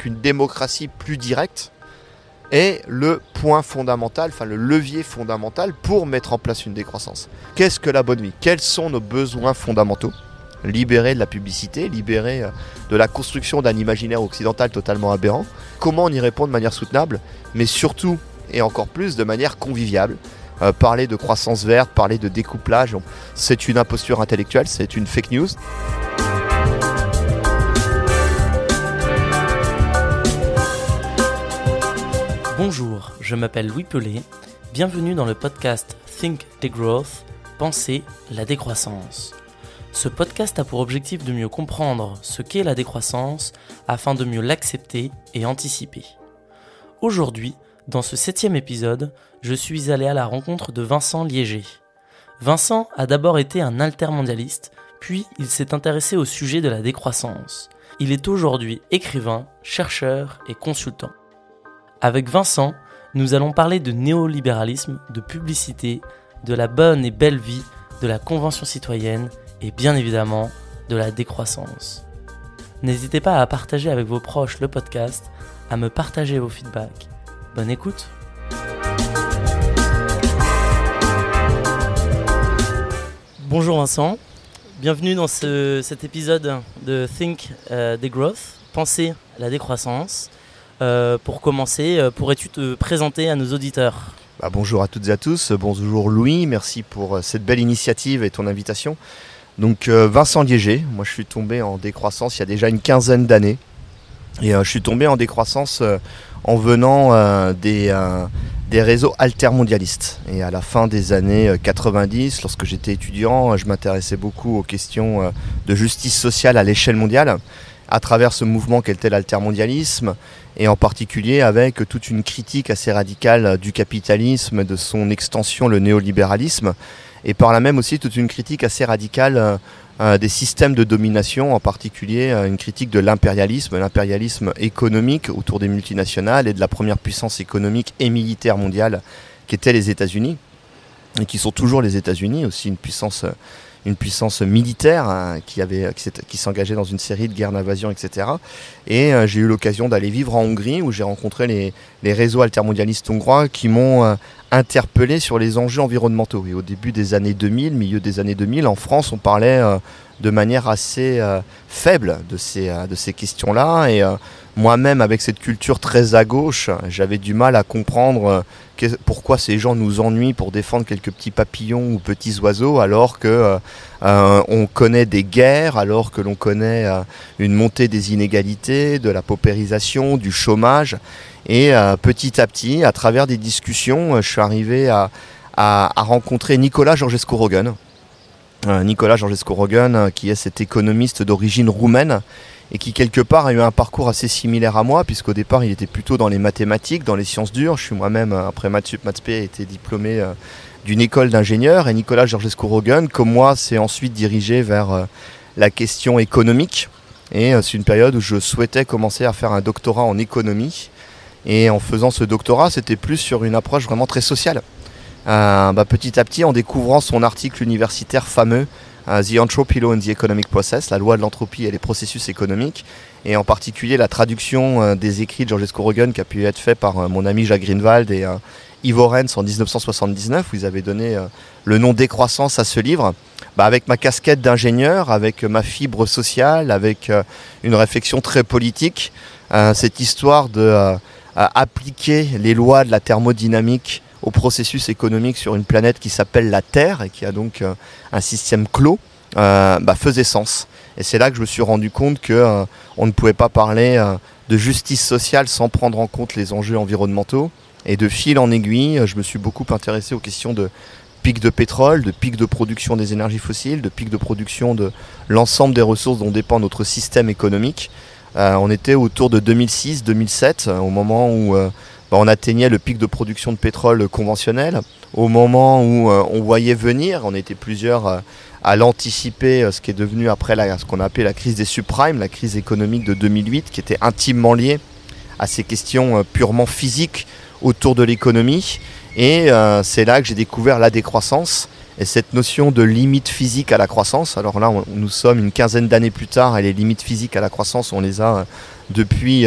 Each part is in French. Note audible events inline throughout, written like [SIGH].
qu'une démocratie plus directe est le point fondamental, enfin le levier fondamental pour mettre en place une décroissance. Qu'est-ce que la bonne vie? Quels sont nos besoins fondamentaux? Libérés de la publicité, libérés euh, de la construction d'un imaginaire occidental totalement aberrant. Comment on y répond de manière soutenable, mais surtout et encore plus de manière conviviale? Euh, parler de croissance verte, parler de découplage, c'est une imposture intellectuelle, c'est une fake news. Bonjour, je m'appelle Louis Pelé. Bienvenue dans le podcast Think Degrowth, Penser la décroissance. Ce podcast a pour objectif de mieux comprendre ce qu'est la décroissance afin de mieux l'accepter et anticiper. Aujourd'hui, dans ce septième épisode, je suis allé à la rencontre de Vincent Liéger. Vincent a d'abord été un altermondialiste, puis il s'est intéressé au sujet de la décroissance. Il est aujourd'hui écrivain, chercheur et consultant. Avec Vincent, nous allons parler de néolibéralisme, de publicité, de la bonne et belle vie, de la Convention citoyenne et bien évidemment de la décroissance. N'hésitez pas à partager avec vos proches le podcast, à me partager vos feedbacks. Bonne écoute Bonjour Vincent, bienvenue dans cet épisode de Think uh, Degrowth, Penser la décroissance. Euh, pour commencer, euh, pourrais-tu te présenter à nos auditeurs bah, Bonjour à toutes et à tous, bonjour Louis, merci pour euh, cette belle initiative et ton invitation. Donc Vincent Liéger, moi je suis tombé en décroissance il y a déjà une quinzaine d'années. Et je suis tombé en décroissance en venant des, des réseaux altermondialistes. Et à la fin des années 90, lorsque j'étais étudiant, je m'intéressais beaucoup aux questions de justice sociale à l'échelle mondiale à travers ce mouvement qu'était l'altermondialisme, et en particulier avec toute une critique assez radicale du capitalisme, de son extension, le néolibéralisme, et par là même aussi toute une critique assez radicale euh, des systèmes de domination, en particulier euh, une critique de l'impérialisme, l'impérialisme économique autour des multinationales et de la première puissance économique et militaire mondiale qu'étaient les États-Unis, et qui sont toujours les États-Unis, aussi une puissance euh, une puissance militaire hein, qui, s'engageait dans une série de guerres d'invasion, etc. Et euh, j'ai eu l'occasion d'aller vivre en Hongrie où j'ai rencontré les, les, réseaux altermondialistes hongrois qui m'ont euh, interpellé sur les enjeux environnementaux. Et au début des années 2000, milieu des années 2000, en France, on parlait euh, de manière assez faible de ces, de ces questions-là. Et moi-même, avec cette culture très à gauche, j'avais du mal à comprendre pourquoi ces gens nous ennuient pour défendre quelques petits papillons ou petits oiseaux alors que euh, euh, on connaît des guerres, alors que l'on connaît euh, une montée des inégalités, de la paupérisation, du chômage. Et petit à petit, à travers des discussions, je suis arrivé à, rencontrer Nicolas Georgescu-Rogan. Nicolas Georgescu-Rogan, qui est cet économiste d'origine roumaine et qui quelque part a eu un parcours assez similaire à moi, puisqu'au départ il était plutôt dans les mathématiques, dans les sciences dures. Je suis moi-même, euh, après maths sup, maths été diplômé euh, d'une école d'ingénieur, et Nicolas Georgescu-Rogan, comme moi, s'est ensuite dirigé vers euh, la question économique. Et c'est une période où je souhaitais commencer à faire un doctorat en économie. Et en faisant ce doctorat, c'était plus sur une approche vraiment très sociale. Bah, petit à petit, en découvrant son article universitaire fameux The Entropy Law and the Economic Process, la loi de l'entropie et les processus économiques, et en particulier la traduction euh, des écrits de Georges Scorogan qui a pu être fait par euh, mon ami Jacques Greenwald et euh, Ivo Renz en 1979, où ils avaient donné le nom décroissance à ce livre. Bah, avec ma casquette d'ingénieur, avec ma fibre sociale, avec une réflexion très politique, cette histoire de appliquer les lois de la thermodynamique au processus économique sur une planète qui s'appelle la Terre et qui a donc euh, un système clos, euh, bah, faisait sens. Et c'est là que je me suis rendu compte que euh, on ne pouvait pas parler de justice sociale sans prendre en compte les enjeux environnementaux. Et de fil en aiguille, je me suis beaucoup intéressé aux questions de pic de pétrole, de pic de production des énergies fossiles, de pic de production de l'ensemble des ressources dont dépend notre système économique. on était autour de 2006-2007, au moment où bah, on atteignait le pic de production de pétrole conventionnel. Au moment où euh, on voyait venir, on était plusieurs euh, à l'anticiper, euh, ce qui est devenu après ce qu'on a appelé la crise des subprimes, la crise économique de 2008, qui était intimement liée à ces questions purement physiques autour de l'économie. Et c'est là que j'ai découvert la décroissance et cette notion de limite physique à la croissance. Alors là, nous sommes une quinzaine d'années plus tard et les limites physiques à la croissance, on les a depuis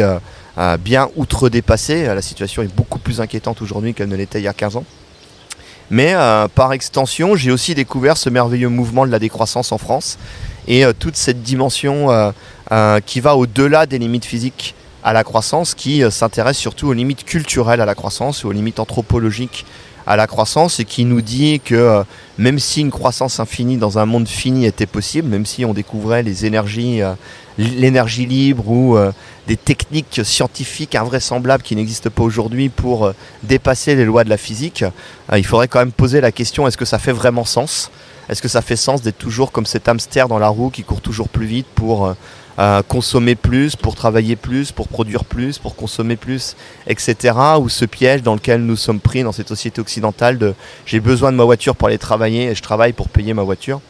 bien outre-dépassée. La situation est beaucoup plus inquiétante aujourd'hui qu'elle ne l'était il y a 15 ans. Mais par extension, j'ai aussi découvert ce merveilleux mouvement de la décroissance en France et toute cette dimension qui va au-delà des limites physiques à la croissance, qui s'intéresse surtout aux limites culturelles à la croissance, aux limites anthropologiques à la croissance et qui nous dit que euh, même si une croissance infinie dans un monde fini était possible, même si on découvrait les énergies, euh, l'énergie libre ou euh, des techniques scientifiques invraisemblables qui n'existent pas aujourd'hui pour dépasser les lois de la physique, il faudrait quand même poser la question est-ce que ça fait vraiment sens? Est-ce que ça fait sens d'être toujours comme cet hamster dans la roue qui court toujours plus vite pour consommer plus, pour travailler plus, pour produire plus, pour consommer plus, etc. Ou ce piège dans lequel nous sommes pris dans cette société occidentale de j'ai besoin de ma voiture pour aller travailler et je travaille pour payer ma voiture.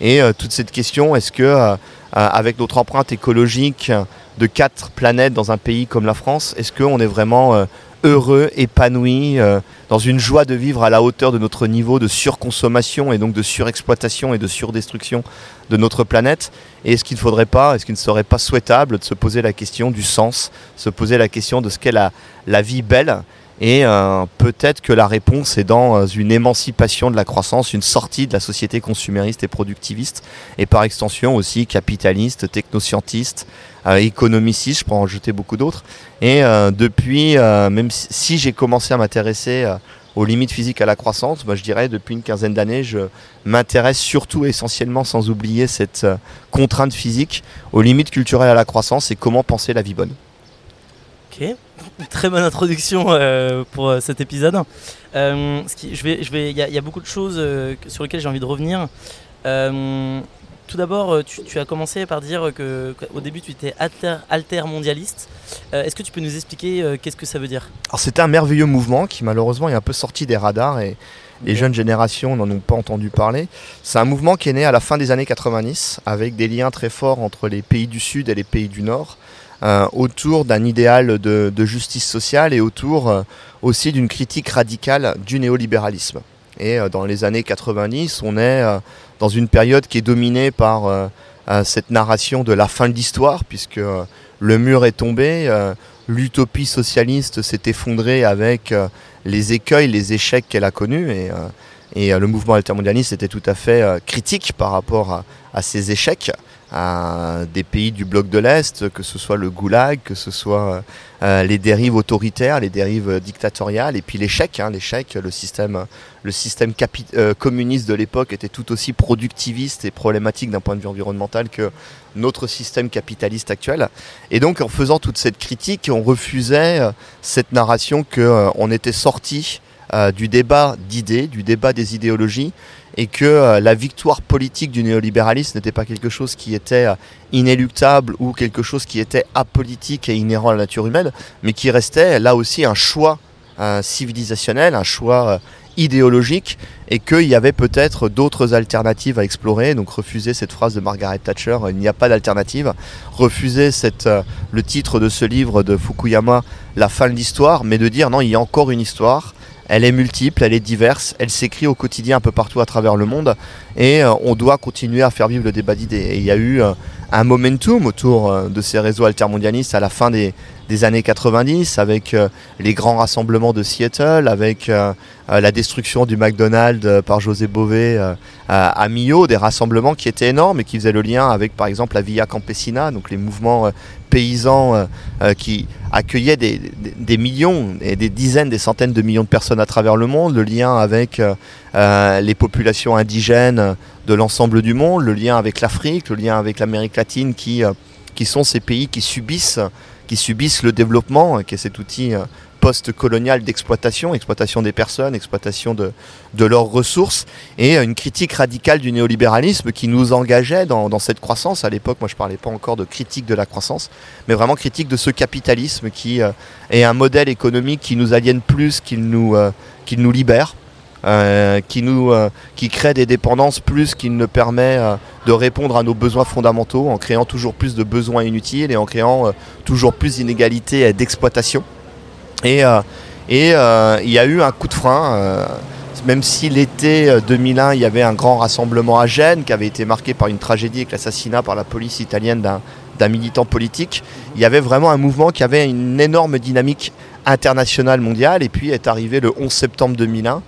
Et euh, toute cette question, est-ce que euh, euh, avec notre empreinte écologique de quatre planètes dans un pays comme la France, est-ce qu'on est vraiment heureux, épanoui, euh, dans une joie de vivre à la hauteur de notre niveau de surconsommation et donc de surexploitation et de surdestruction de notre planète? Et est-ce qu'il ne faudrait pas, est-ce qu'il ne serait pas souhaitable de se poser la question du sens, se poser la question de ce qu'est la, la vie belle? Et euh, peut-être que la réponse est dans euh, une émancipation de la croissance, une sortie de la société consumériste et productiviste, et par extension aussi capitaliste, technoscientiste, euh, économiciste, je pourrais en jeter beaucoup d'autres. Et depuis, même si j'ai commencé à m'intéresser aux limites physiques à la croissance, moi je dirais depuis une quinzaine d'années, je m'intéresse surtout essentiellement, sans oublier cette contrainte physique, aux limites culturelles à la croissance et comment penser la vie bonne. Ok, très bonne introduction euh, pour euh, cet épisode. Euh, je vais, je vais, il y, a beaucoup de choses sur lesquelles j'ai envie de revenir. tout d'abord, tu, as commencé par dire que qu'au début tu étais alter, alter mondialiste. Est-ce que tu peux nous expliquer qu'est-ce que ça veut dire? Alors c'était un merveilleux mouvement qui malheureusement est un peu sorti des radars et les jeunes générations n'en ont pas entendu parler. C'est un mouvement qui est né à la fin des années 90 avec des liens très forts entre les pays du Sud et les pays du Nord. Euh, autour d'un idéal de, justice sociale et autour euh, aussi d'une critique radicale du néolibéralisme. Et euh, dans les années 90, on est dans une période qui est dominée par cette narration de la fin de l'histoire, puisque le mur est tombé, l'utopie socialiste s'est effondrée avec les écueils, les échecs qu'elle a connus. Et, et le mouvement altermondialiste était tout à fait critique par rapport à ces échecs à des pays du bloc de l'Est, que ce soit le goulag, que ce soit euh, les dérives autoritaires, les dérives dictatoriales, et puis l'échec. Hein, l'échec, le système, le système euh, communiste de l'époque était tout aussi productiviste et problématique d'un point de vue environnemental que notre système capitaliste actuel. Et donc en faisant toute cette critique, on refusait euh, cette narration qu'on était sorti du débat d'idées, du débat des idéologies, et que euh, la victoire politique du néolibéralisme n'était pas quelque chose qui était euh, inéluctable ou quelque chose qui était apolitique et inhérent à la nature humaine, mais qui restait là aussi un choix euh, civilisationnel, un choix idéologique, et qu'il y avait peut-être d'autres alternatives à explorer. Donc refuser cette phrase de Margaret Thatcher, il n'y a pas d'alternative. Refuser le titre de ce livre de Fukuyama, La fin de l'histoire, mais de dire non, il y a encore une histoire elle est multiple, elle est diverse, elle s'écrit au quotidien un peu partout à travers le monde et euh, on doit continuer à faire vivre le débat d'idées. Et il y a eu euh, un momentum autour euh, de ces réseaux altermondialistes à la fin des, années 90 avec les grands rassemblements de Seattle, avec la destruction du McDonald's par José Bové à Millau, des rassemblements qui étaient énormes et qui faisaient le lien avec par exemple la Via Campesina, donc les mouvements paysans qui accueillait des, des, millions et des dizaines, des centaines de millions de personnes à travers le monde, le lien avec euh, euh, les populations indigènes de l'ensemble du monde, le lien avec l'Afrique, le lien avec l'Amérique latine, qui, euh, qui sont ces pays qui subissent, qui subissent le développement, qui est cet outil post-coloniale d'exploitation, exploitation des personnes, exploitation de, leurs ressources, et une critique radicale du néolibéralisme qui nous engageait dans, cette croissance. À l'époque, moi je ne parlais pas encore de critique de la croissance, mais vraiment critique de ce capitalisme qui euh, est un modèle économique qui nous aliène plus qu'il euh, nous libère. Euh, qui, nous, qui crée des dépendances plus qu'il ne permet de répondre à nos besoins fondamentaux en créant toujours plus de besoins inutiles et en créant toujours plus d'inégalités d'exploitation. Et, euh, euh, il y a eu un coup de frein euh, même si l'été 2001, il y avait un grand rassemblement à Gênes qui avait été marqué par une tragédie avec l'assassinat par la police italienne d'un militant politique. Il y avait vraiment un mouvement qui avait une énorme dynamique internationale mondiale. Et puis est arrivé le 11 septembre 2001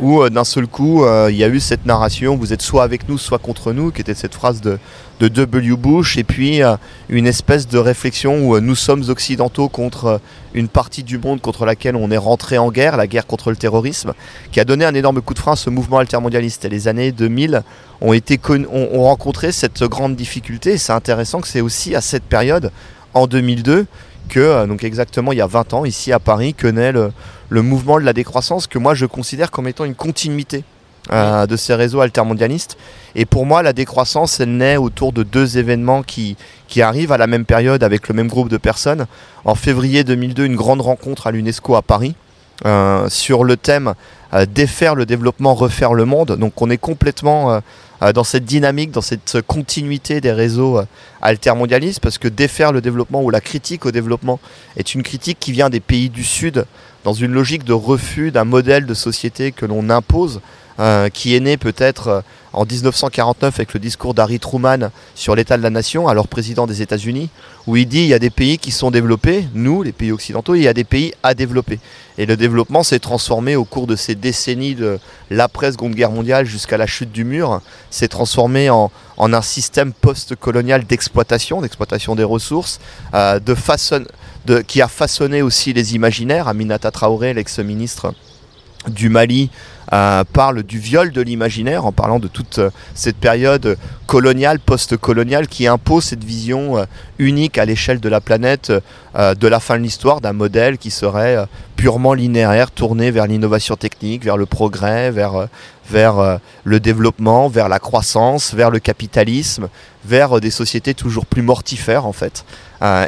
où euh, d'un seul coup, euh, il y a eu cette narration, vous êtes soit avec nous, soit contre nous, qui était cette phrase de, de W. Bush, et puis euh, une espèce de réflexion où nous sommes occidentaux contre une partie du monde contre laquelle on est rentré en guerre, la guerre contre le terrorisme, qui a donné un énorme coup de frein à ce mouvement altermondialiste. Et les années 2000 ont, été ont rencontré cette grande difficulté, et c'est intéressant que c'est aussi à cette période, en 2002, que, donc exactement il y a 20 ans, ici à Paris, que naît le, le mouvement de la décroissance que moi je considère comme étant une continuité euh, de ces réseaux altermondialistes. Et pour moi, la décroissance, elle naît autour de deux événements qui, qui arrivent à la même période avec le même groupe de personnes. En février 2002, une grande rencontre à l'UNESCO à Paris euh, sur le thème euh, défaire le développement, refaire le monde. Donc on est complètement dans cette dynamique, dans cette continuité des réseaux altermondialistes, parce que défaire le développement ou la critique au développement est une critique qui vient des pays du Sud, dans une logique de refus d'un modèle de société que l'on impose, euh, qui est né peut-être euh, en 1949 avec le discours d'Harry Truman sur l'état de la nation, alors président des États-Unis, où il dit il y a des pays qui sont développés, nous, les pays occidentaux, et il y a des pays à développer. Et le développement s'est transformé au cours de ces décennies de l'après-seconde guerre mondiale jusqu'à la chute du mur, s'est transformé en, un système post-colonial d'exploitation, d'exploitation des ressources, euh, de façon qui a façonné aussi les imaginaires. Aminata Traoré, l'ex-ministre du Mali, euh, parle du viol de l'imaginaire en parlant de toute euh, cette période coloniale, post-coloniale qui impose cette vision euh, unique à l'échelle de la planète de la fin de l'histoire d'un modèle qui serait purement linéaire, tourné vers l'innovation technique, vers le progrès, vers, vers le développement, vers la croissance, vers le capitalisme, vers des sociétés toujours plus mortifères en fait.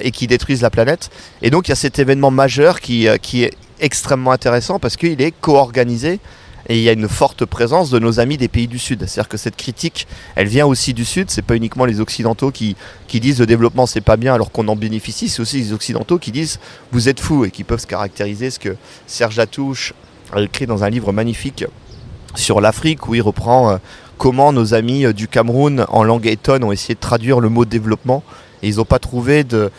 Et qui détruisent la planète. Et donc il y a cet événement majeur qui, qui est extrêmement intéressant parce qu'il est co-organisé et il y a une forte présence de nos amis des pays du Sud. C'est-à-dire que cette critique, elle vient aussi du Sud. C'est pas uniquement les Occidentaux qui, qui disent le développement c'est pas bien alors qu'on en bénéficie. C'est aussi les Occidentaux qui disent vous êtes fous et qui peuvent se caractériser. Ce que Serge Atouche a écrit dans un livre magnifique sur l'Afrique où il reprend euh, comment nos amis du Cameroun en langue étonne ont essayé de traduire le mot développement et ils n'ont pas trouvé de,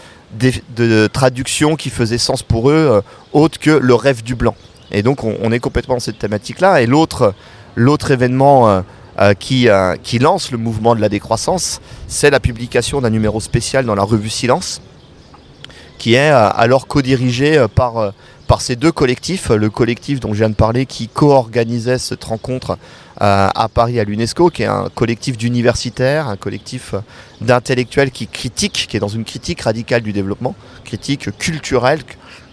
traduction qui faisait sens pour eux euh, autre que le rêve du blanc. Et donc on, est complètement dans cette thématique-là. Et l'autre, événement euh, euh, qui, lance le mouvement de la décroissance, c'est la publication d'un numéro spécial dans la revue Silence, qui est alors co-dirigé par, par ces deux collectifs. Le collectif dont je viens de parler qui co-organisait cette rencontre à Paris à l'UNESCO, qui est un collectif d'universitaires, un collectif d'intellectuels qui critique, qui est dans une critique radicale du développement, critique culturelle,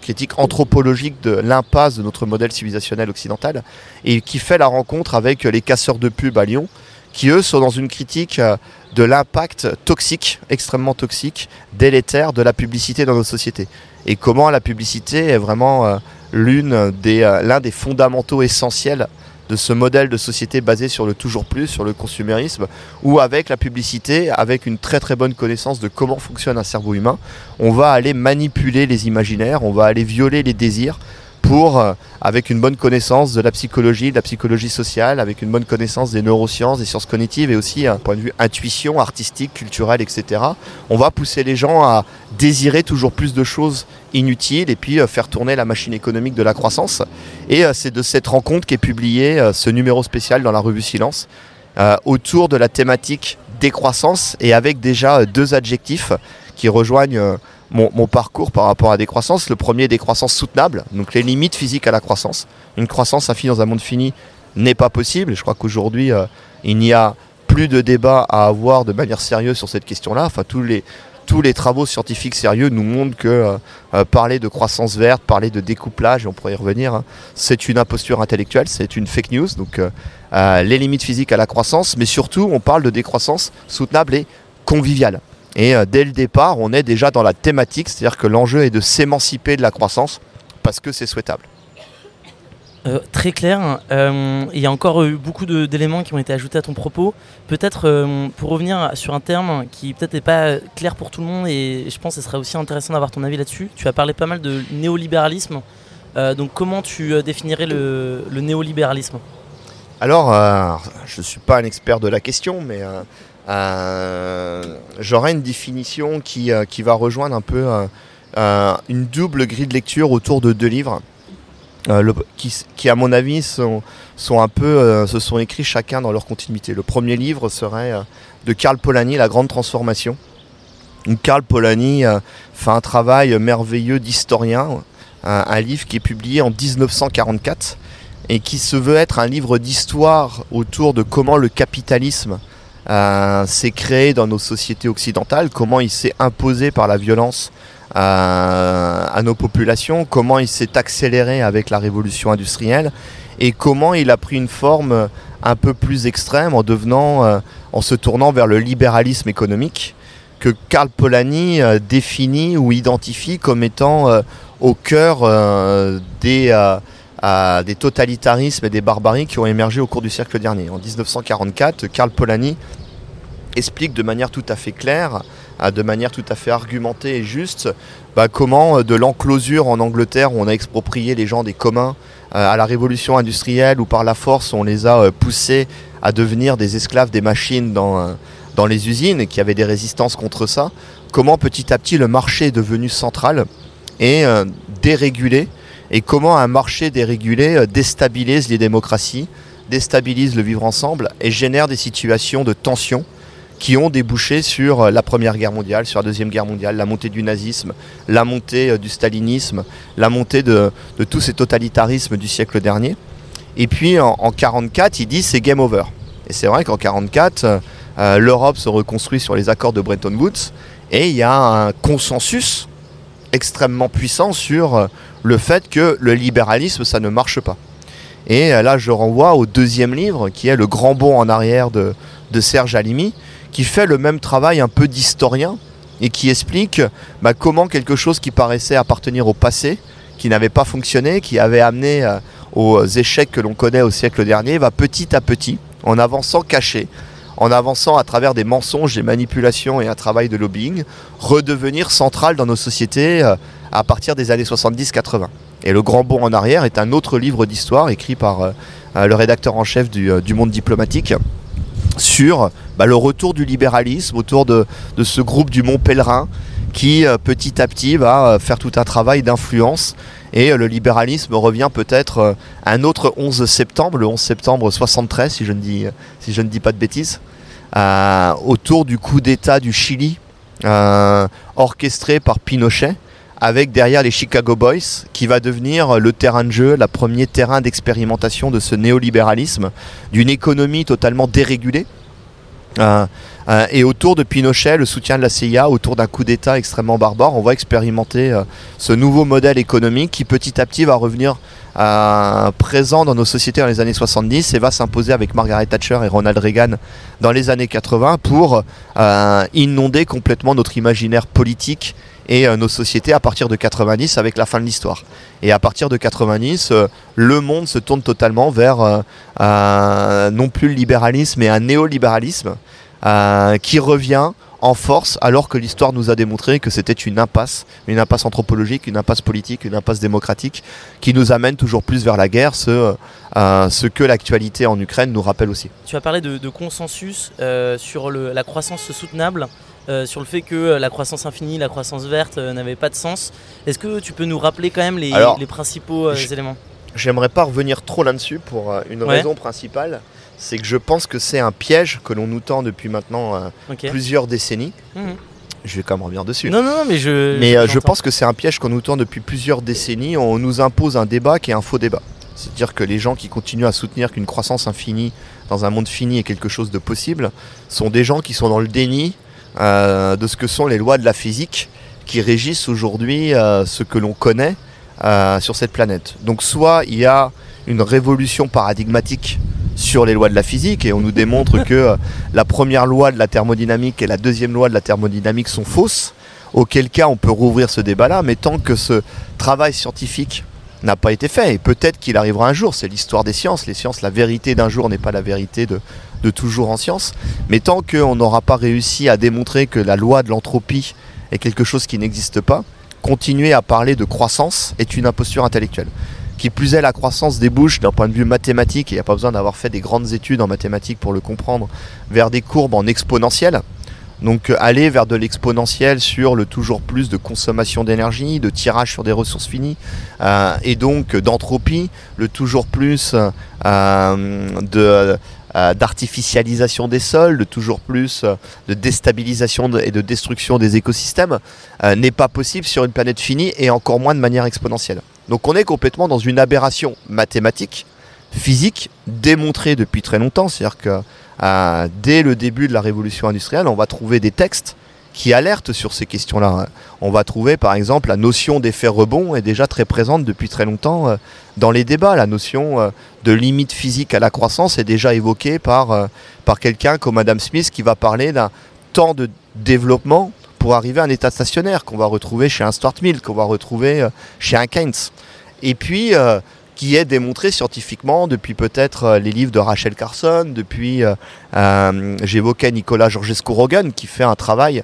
critique anthropologique de l'impasse de notre modèle civilisationnel occidental, et qui fait la rencontre avec les casseurs de pub à Lyon, qui eux sont dans une critique euh, de l'impact toxique, extrêmement toxique, délétère de la publicité dans nos sociétés. Et comment la publicité est vraiment euh, l'un des fondamentaux essentiels de ce modèle de société basé sur le toujours plus, sur le consumérisme, où avec la publicité, avec une très très bonne connaissance de comment fonctionne un cerveau humain, on va aller manipuler les imaginaires, on va aller violer les désirs pour, euh, avec une bonne connaissance de la psychologie, de la psychologie sociale, avec une bonne connaissance des neurosciences, des sciences cognitives et aussi un point de vue intuition, artistique, culturel, etc. On va pousser les gens à désirer toujours plus de choses inutiles et puis euh, faire tourner la machine économique de la croissance. Et euh, c'est de cette rencontre qu'est publié ce numéro spécial dans la revue Silence autour de la thématique décroissance et avec déjà deux adjectifs qui rejoignent mon, parcours par rapport à des croissances. Le premier, des croissances soutenables, donc les limites physiques à la croissance. Une croissance infinie dans un monde fini n'est pas possible. Je crois qu'aujourd'hui, euh, il n'y a plus de débat à avoir de manière sérieuse sur cette question-là. Enfin, tous les, travaux scientifiques sérieux nous montrent que euh, euh, parler de croissance verte, parler de découplage, on pourrait y revenir, hein, c'est une imposture intellectuelle, c'est une fake news. Donc, les limites physiques à la croissance, mais surtout, on parle de décroissance soutenable et conviviale. Et euh, dès le départ, on est déjà dans la thématique, c'est-à-dire que l'enjeu est de s'émanciper de la croissance parce que c'est souhaitable. Euh, très clair. Euh, il y a encore eu beaucoup d'éléments qui ont été ajoutés à ton propos. Peut-être pour revenir sur un terme qui peut-être n'est pas clair pour tout le monde et je pense que ce serait aussi intéressant d'avoir ton avis là-dessus. Tu as parlé pas mal de néolibéralisme. donc comment tu définirais le, néolibéralisme? Alors, je ne suis pas un expert de la question, mais j'aurais une définition qui, qui, va rejoindre un peu une double grille de lecture autour de deux livres. qui, à mon avis sont un peu, se sont écrits chacun dans leur continuité. Le premier livre serait de Karl Polanyi, La Grande Transformation. Karl Polanyi fait un travail merveilleux d'historien, un, livre qui est publié en 1944 et qui se veut être un livre d'histoire autour de comment le capitalisme euh, s'est créé dans nos sociétés occidentales, comment il s'est imposé par la violence euh, à nos populations, comment il s'est accéléré avec la révolution industrielle et comment il a pris une forme un peu plus extrême en devenant, euh, en se tournant vers le libéralisme économique que Karl Polanyi définit ou identifie comme étant au cœur des à des totalitarismes et des barbaries qui ont émergé au cours du siècle dernier. En 1944, Karl Polanyi explique de manière tout à fait claire, de manière tout à fait argumentée et juste, bah, comment euh, de l'enclosure en Angleterre où on a exproprié les gens des communs euh, à la révolution industrielle où par la force on les a euh, poussés à devenir des esclaves des machines dans, dans les usines et qui avaient des résistances contre ça, comment petit à petit le marché est devenu central et dérégulé et comment un marché dérégulé euh, déstabilise les démocraties, déstabilise le vivre ensemble et génère des situations de tension qui ont débouché sur euh, la Première Guerre mondiale, sur la Deuxième Guerre mondiale, la montée du nazisme, la montée euh, du stalinisme, la montée de, tous ces totalitarismes du siècle dernier. Et puis en 1944, il dit c'est game over. Et c'est vrai qu'en 1944, l'Europe se reconstruit sur les accords de Bretton Woods et il y a un consensus extrêmement puissant sur le fait que le libéralisme, ça ne marche pas. Et là, je renvoie au deuxième livre, qui est Le grand bond en arrière de, Serge Alimi, qui fait le même travail un peu d'historien et qui explique bah, comment quelque chose qui paraissait appartenir au passé, qui n'avait pas fonctionné, qui avait amené euh, aux échecs que l'on connaît au siècle dernier, va petit à petit, en avançant caché, en avançant à travers des mensonges, des manipulations et un travail de lobbying, redevenir central dans nos sociétés euh, à partir des années 70-80. Et Le Grand Bond en arrière est un autre livre d'histoire écrit par euh, euh, le rédacteur en chef du, Monde diplomatique sur bah, le retour du libéralisme autour de, ce groupe du Mont Pèlerin qui petit à petit va faire tout un travail d'influence et le libéralisme revient peut-être un autre 11 septembre, le 11 septembre 73 si je ne dis, pas de bêtises, euh, autour du coup d'État du Chili, euh, orchestré par Pinochet, avec derrière les Chicago Boys, qui va devenir le terrain de jeu, le premier terrain d'expérimentation de ce néolibéralisme, d'une économie totalement dérégulée. Euh, et autour de Pinochet, le soutien de la CIA, autour d'un coup d'État extrêmement barbare, on va expérimenter ce nouveau modèle économique qui petit à petit va revenir euh, présent dans nos sociétés dans les années 70 et va s'imposer avec Margaret Thatcher et Ronald Reagan dans les années 80 pour euh, inonder complètement notre imaginaire politique et euh, nos sociétés à partir de 90 avec la fin de l'histoire. Et à partir de 90, le monde se tourne totalement vers non plus le libéralisme mais un néolibéralisme qui revient en force alors que l'histoire nous a démontré que c'était une impasse, une impasse anthropologique, une impasse politique, une impasse démocratique qui nous amène toujours plus vers la guerre, ce, euh, ce que l'actualité en Ukraine nous rappelle aussi. Tu as parlé de, consensus euh, sur la croissance soutenable. Euh, sur le fait que la croissance infinie, la croissance verte n'avait pas de sens. Est-ce que tu peux nous rappeler quand même les, les principaux éléments? J'aimerais pas revenir trop là-dessus pour une raison principale c'est que je pense que c'est un piège que l'on nous tend depuis maintenant euh, plusieurs décennies. Mhm. Je vais quand même revenir dessus. Non, non, mais je. Mais euh, je pense que c'est un piège qu'on nous tend depuis plusieurs décennies. On nous impose un débat qui est un faux débat. C'est-à-dire que les gens qui continuent à soutenir qu'une croissance infinie dans un monde fini est quelque chose de possible sont des gens qui sont dans le déni euh, de ce que sont les lois de la physique qui régissent aujourd'hui ce que l'on connaît sur cette planète. Donc soit il y a une révolution paradigmatique sur les lois de la physique et on nous démontre que euh, la première loi de la thermodynamique et la deuxième loi de la thermodynamique sont fausses, auquel cas on peut rouvrir ce débat-là, mais tant que ce travail scientifique n'a pas été fait, et peut-être qu'il arrivera un jour, c'est l'histoire des sciences, les sciences, la vérité d'un jour n'est pas la vérité de, de toujours en science, mais tant qu'on n'aura pas réussi à démontrer que la loi de l'entropie est quelque chose qui n'existe pas, continuer à parler de croissance est une imposture intellectuelle Qui plus est, la croissance débouche d'un point de vue mathématique, et il n'y a pas besoin d'avoir fait des grandes études en mathématiques pour le comprendre, vers des courbes en exponentielle. Donc euh, aller vers de l'exponentiel sur le toujours plus de consommation d'énergie, de tirage sur des ressources finies, euh, et donc d'entropie, le toujours plus de d'artificialisation des sols, de toujours plus de déstabilisation et de destruction des écosystèmes, n'est pas possible sur une planète finie et encore moins de manière exponentielle. Donc on est complètement dans une aberration mathématique, physique, démontrée depuis très longtemps. C'est-à-dire que euh, dès le début de la révolution industrielle, on va trouver des textes qui alertent sur ces questions-là. On va trouver par exemple la notion d'effet rebond est déjà très présente depuis très longtemps euh, dans les débats. La notion euh, de limite physique à la croissance est déjà évoquée par, par quelqu'un comme Adam Smith qui va parler d'un temps de développement pour arriver à un état stationnaire qu'on va retrouver chez un Stuart Mill, qu'on va retrouver chez un Keynes et puis euh, qui est démontré scientifiquement depuis peut-être euh, les livres de Rachel Carson, depuis, euh, j'évoquais Nicolas Georgescu-Rogan qui fait un travail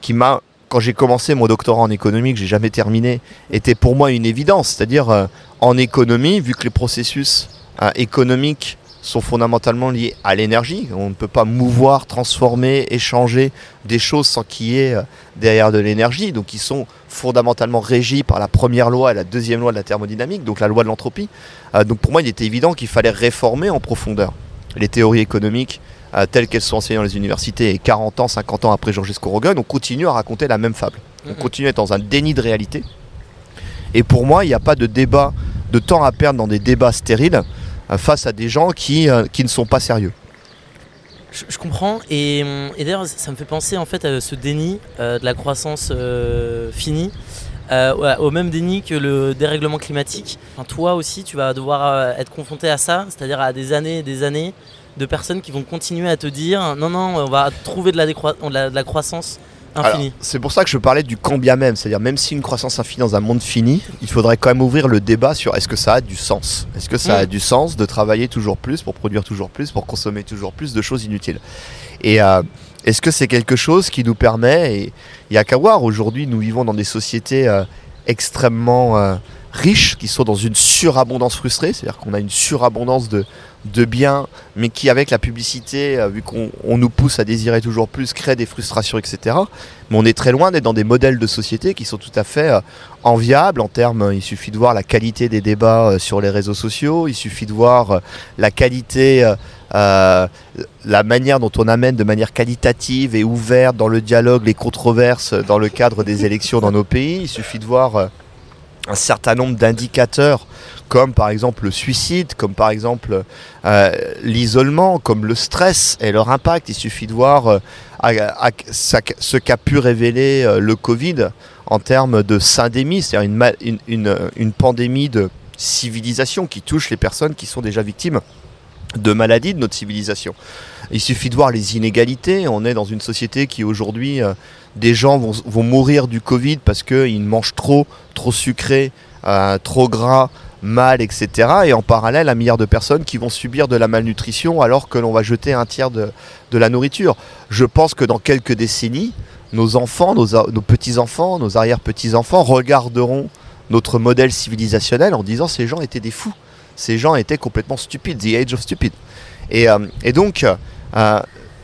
qui m'a, quand j'ai commencé mon doctorat en économie, que j'ai jamais terminé, était pour moi une évidence. C'est-à-dire en économie, vu que les processus économiques sont fondamentalement liés à l'énergie. On ne peut pas mouvoir, transformer, échanger des choses sans qu'il y ait euh, derrière de l'énergie. Donc ils sont fondamentalement régis par la première loi et la deuxième loi de la thermodynamique, donc la loi de l'entropie. Euh, donc pour moi, il était évident qu'il fallait réformer en profondeur les théories économiques euh, telles qu'elles sont enseignées dans les universités. Et 40 ans, 50 ans après Georges Scorogun, on continue à raconter la même fable. On continue à être dans un déni de réalité. Et pour moi, il n'y a pas de débat, de temps à perdre dans des débats stériles. Euh, face à des gens qui, euh, qui ne sont pas sérieux. Je, comprends et, et d'ailleurs ça me fait penser en fait à ce déni euh, de la croissance finie. au même déni que le dérèglement climatique. toi aussi, tu vas devoir être confronté à ça, c'est-à-dire à des années et des années de personnes qui vont continuer à te dire non, non, on va trouver de la, de la croissance c'est pour ça que je parlais du quand bien même, c'est-à-dire même si une croissance infinie dans un monde fini, il faudrait quand même ouvrir le débat sur est-ce que ça a du sens? Est-ce que ça a mm. du sens de travailler toujours plus pour produire toujours plus, pour consommer toujours plus de choses inutiles? Et euh, est-ce que c'est quelque chose qui nous permet, et il n'y a qu'à voir, aujourd'hui nous vivons dans des sociétés euh, extrêmement euh, riches, qui sont dans une surabondance frustrée, c'est-à-dire qu'on a une surabondance de, de biens, mais qui avec la publicité, euh, vu qu'on nous pousse à désirer toujours plus, crée des frustrations, etc. Mais on est très loin d'être dans des modèles de société qui sont tout à fait euh, enviables en termes, il suffit de voir la qualité des débats euh, sur les réseaux sociaux, il suffit de voir la qualité, la manière dont on amène de manière qualitative et ouverte dans le dialogue les controverses dans le cadre des élections dans nos pays, il suffit de voir un certain nombre d'indicateurs comme par exemple le suicide, comme par exemple euh, l'isolement, comme le stress et leur impact. Il suffit de voir euh, ce qu'a pu révéler euh, le Covid en termes de syndémie, c'est-à-dire une, pandémie de civilisation qui touche les personnes qui sont déjà victimes de maladies de notre civilisation. Il suffit de voir les inégalités. On est dans une société qui aujourd'hui, des gens vont, vont, mourir du Covid parce qu'ils mangent trop, trop sucré, trop gras, mal, etc. Et en parallèle, un milliard de personnes qui vont subir de la malnutrition alors que l'on va jeter un tiers de, la nourriture. Je pense que dans quelques décennies, nos enfants, nos, petits-enfants, nos arrière-petits-enfants regarderont notre modèle civilisationnel en disant ces gens étaient des fous. Ces gens étaient complètement stupides, the age of stupid. Et, euh, donc, euh,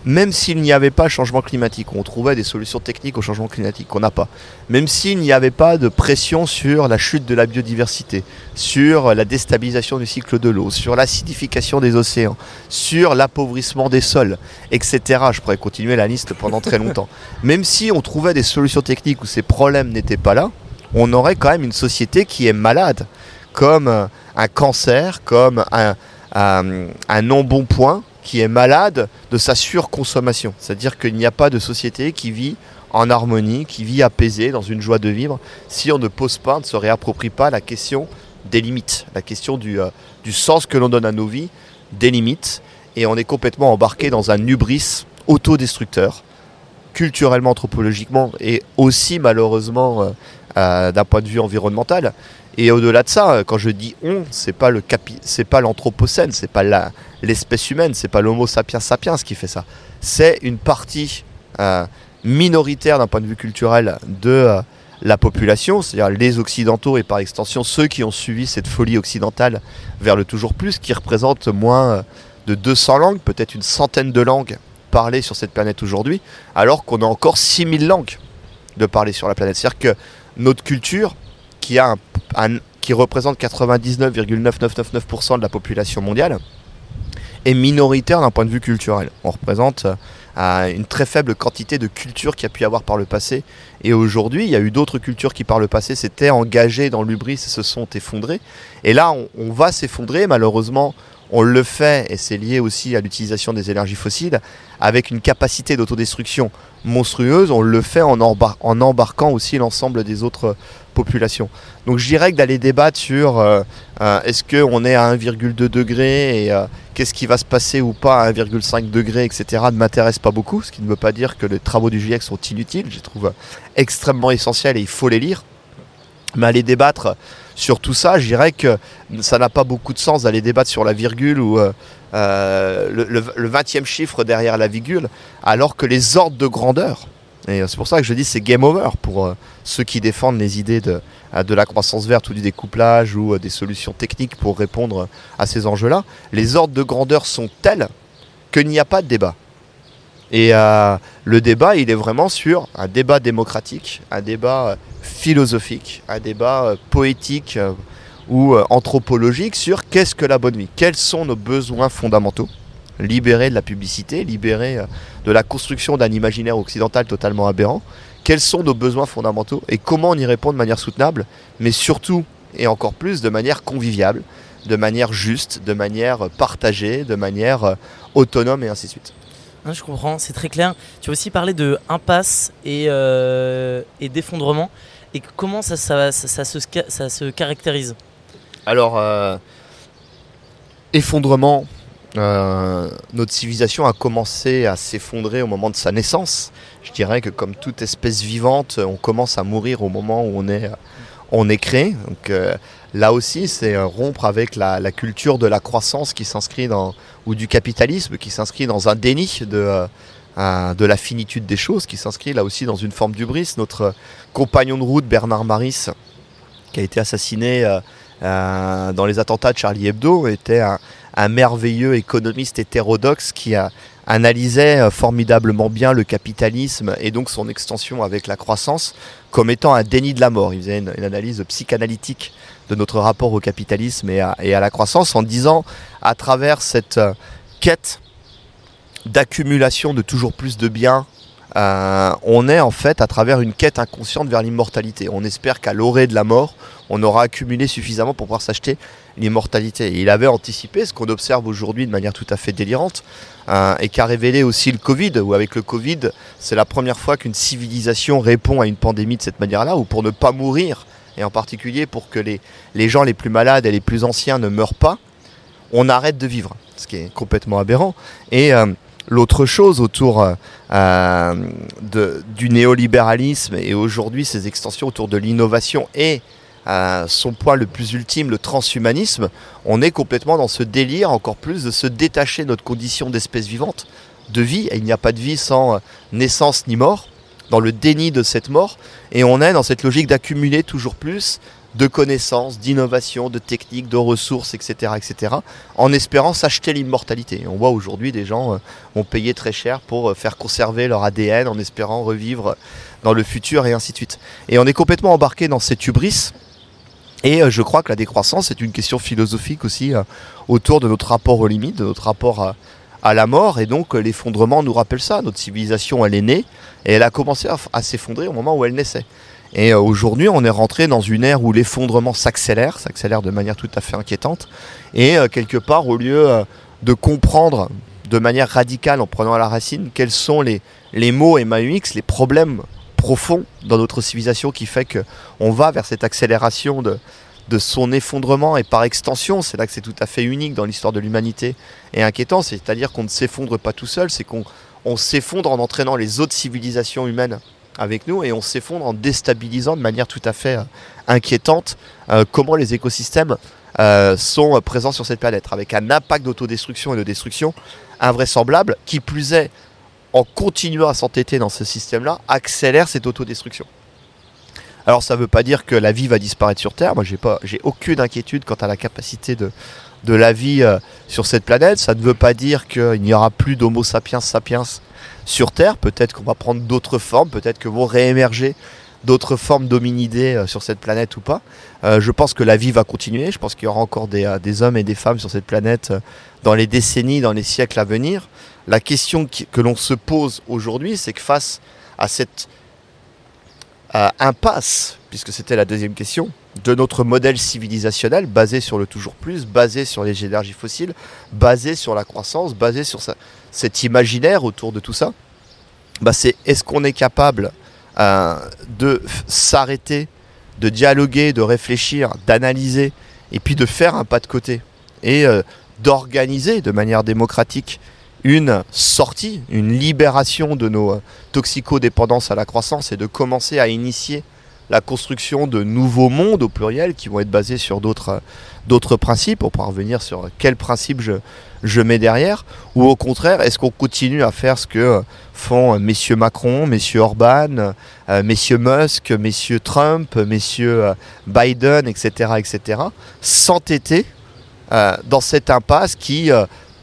même s'il n'y avait pas changement climatique, on trouvait des solutions techniques au changement climatique qu'on n'a pas, même s'il n'y avait pas de pression sur la chute de la biodiversité, sur la déstabilisation du cycle de l'eau, sur l'acidification des océans, sur l'appauvrissement des sols, etc. Je pourrais continuer la liste pendant très longtemps. [LAUGHS] Même si on trouvait des solutions techniques où ces problèmes n'étaient pas là, on aurait quand même une société qui est malade, comme un cancer, comme un, un, un non-bon-point qui est malade de sa surconsommation. C'est-à-dire qu'il n'y a pas de société qui vit en harmonie, qui vit apaisée, dans une joie de vivre, si on ne pose pas, ne se réapproprie pas la question des limites, la question du, euh, du sens que l'on donne à nos vies, des limites, et on est complètement embarqué dans un hubris autodestructeur, culturellement, anthropologiquement, et aussi malheureusement euh, euh, d'un point de vue environnemental. Et au-delà de ça, quand je dis on, c'est pas le capi c'est pas l'anthropocène, c'est pas l'espèce humaine, c'est pas l'homo sapiens sapiens qui fait ça. C'est une partie euh, minoritaire d'un point de vue culturel de la population, c'est-à-dire les Occidentaux et par extension ceux qui ont suivi cette folie occidentale vers le toujours plus, qui représente moins de 200 langues, peut-être une centaine de langues parlées sur cette planète aujourd'hui, alors qu'on a encore 6000 langues de parler sur la planète. C'est-à-dire que notre culture, qui, représente 99,9999% de la population mondiale, est minoritaire d'un point de vue culturel. On représente euh, une très faible quantité de culture qu'il y a pu avoir par le passé. Et aujourd'hui, il y a eu d'autres cultures qui par le passé s'étaient engagées dans l'ubris et se sont effondrées. Et là, on, va s'effondrer. Malheureusement, on le fait, et c'est lié aussi à l'utilisation des énergies fossiles, avec une capacité d'autodestruction monstrueuse. On le fait en, embarquant aussi l'ensemble des autres population. Donc je dirais que d'aller débattre sur euh, euh, est-ce qu'on est à 1,2 degré et euh, qu'est-ce qui va se passer ou pas à 1,5 degré, etc., ne m'intéresse pas beaucoup, ce qui ne veut pas dire que les travaux du GIEC sont inutiles, je les trouve extrêmement essentiels et il faut les lire. Mais aller débattre sur tout ça, je dirais que ça n'a pas beaucoup de sens d'aller débattre sur la virgule ou le, le 20e chiffre derrière la virgule, alors que les ordres de grandeur, et c'est pour ça que je dis c'est game over pour euh, ceux qui défendent les idées de, euh, de la croissance verte ou du découplage ou euh, des solutions techniques pour répondre à ces enjeux-là. Les ordres de grandeur sont tels qu'il n'y a pas de débat. Et le débat, il est vraiment sur un débat démocratique, un débat philosophique, un débat poétique ou anthropologique sur qu'est-ce que la bonne vie, quels sont nos besoins fondamentaux? Libérés de la publicité, libérés euh, de la construction d'un imaginaire occidental totalement aberrant. Quels sont nos besoins fondamentaux et comment on y répond de manière soutenable, mais surtout et encore plus de manière conviviale, de manière juste, de manière partagée, de manière euh, autonome et ainsi de suite. Je comprends, c'est très clair. Tu as aussi parlé de impasse et, euh, et d'effondrement. Et comment ça, se, caractérise Alors, effondrement, euh, notre civilisation a commencé à s'effondrer au moment de sa naissance. Je dirais que comme toute espèce vivante, on commence à mourir au moment où on est, on est créé. Donc euh, là aussi, c'est rompre avec la, culture de la croissance qui s'inscrit dans, ou du capitalisme qui s'inscrit dans un déni de, euh, de la finitude des choses, qui s'inscrit là aussi dans une forme d'ubris. Notre compagnon de route, Bernard Maris, qui a été assassiné dans les attentats de Charlie Hebdo, était un, merveilleux économiste hétérodoxe qui analysait euh, formidablement bien le capitalisme et donc son extension avec la croissance comme étant un déni de la mort. Il faisait une, analyse psychanalytique de notre rapport au capitalisme et à, la croissance en disant à travers cette euh, quête d'accumulation de toujours plus de biens, euh, on est en fait à travers une quête inconsciente vers l'immortalité. On espère qu'à l'orée de la mort, on aura accumulé suffisamment pour pouvoir s'acheter l'immortalité. il avait anticipé ce qu'on observe aujourd'hui de manière tout à fait délirante euh, et qu'a révélé aussi le Covid, où avec le Covid, c'est la première fois qu'une civilisation répond à une pandémie de cette manière-là, ou pour ne pas mourir, et en particulier pour que les, les gens les plus malades et les plus anciens ne meurent pas, on arrête de vivre, ce qui est complètement aberrant. Et euh, l'autre chose autour euh, de, du néolibéralisme et aujourd'hui ces extensions autour de l'innovation et son point le plus ultime, le transhumanisme, on est complètement dans ce délire encore plus de se détacher de notre condition d'espèce vivante, de vie, il n'y a pas de vie sans euh, naissance ni mort, dans le déni de cette mort, et on est dans cette logique d'accumuler toujours plus de connaissances, d'innovations, de techniques, de ressources, etc., etc., en espérant s'acheter l'immortalité. On voit aujourd'hui des gens euh, ont payé très cher pour euh, faire conserver leur ADN en espérant revivre dans le futur et ainsi de suite. Et on est complètement embarqué dans cette hubris et euh, je crois que la décroissance est une question philosophique aussi autour de notre rapport aux limites, de notre rapport à, la mort. Et donc l'effondrement nous rappelle ça. Notre civilisation, elle est née et elle a commencé à, s'effondrer au moment où elle naissait. Et aujourd'hui, on est rentré dans une ère où l'effondrement s'accélère, s'accélère de manière tout à fait inquiétante. Et quelque part, au lieu de comprendre de manière radicale, en prenant à la racine, quels sont les, les mots MAUX, les problèmes profond dans notre civilisation qui fait qu'on va vers cette accélération de, son effondrement et par extension, c'est là que c'est tout à fait unique dans l'histoire de l'humanité et inquiétant, c'est-à-dire qu'on ne s'effondre pas tout seul, c'est qu'on on s'effondre en entraînant les autres civilisations humaines avec nous et on s'effondre en déstabilisant de manière tout à fait euh, inquiétante euh, comment les écosystèmes euh, sont présents sur cette planète, avec un impact d'autodestruction et de destruction invraisemblable, qui plus est en continuant à s'entêter dans ce système-là, accélère cette autodestruction. Alors ça ne veut pas dire que la vie va disparaître sur Terre. Moi, j'ai pas, j'ai aucune inquiétude quant à la capacité de, de la vie sur cette planète. Ça ne veut pas dire qu'il n'y aura plus d'Homo sapiens sapiens sur Terre. Peut-être qu'on va prendre d'autres formes, peut-être que vont réémerger d'autres formes d'hominidés euh, sur cette planète ou pas. Euh, je pense que la vie va continuer. Je pense qu'il y aura encore des, des, hommes et des femmes sur cette planète dans les décennies, dans les siècles à venir. La question que l'on se pose aujourd'hui, c'est que face à cette impasse, puisque c'était la deuxième question, de notre modèle civilisationnel basé sur le toujours plus, basé sur les énergies fossiles, basé sur la croissance, basé sur cet imaginaire autour de tout ça, bah c'est est-ce qu'on est capable euh, de s'arrêter, de dialoguer, de réfléchir, d'analyser, et puis de faire un pas de côté, et euh, d'organiser de manière démocratique une sortie, une libération de nos euh, toxicodépendances à la croissance et de commencer à initier la construction de nouveaux mondes au pluriel qui vont être basés sur d'autres, principes. On pourra revenir sur quels principes je, je mets derrière. Ou au contraire, est-ce qu'on continue à faire ce que euh, font messieurs Macron, messieurs Orban, messieurs Musk, messieurs Trump, messieurs Biden, etc., etc., s'entêter dans cette impasse qui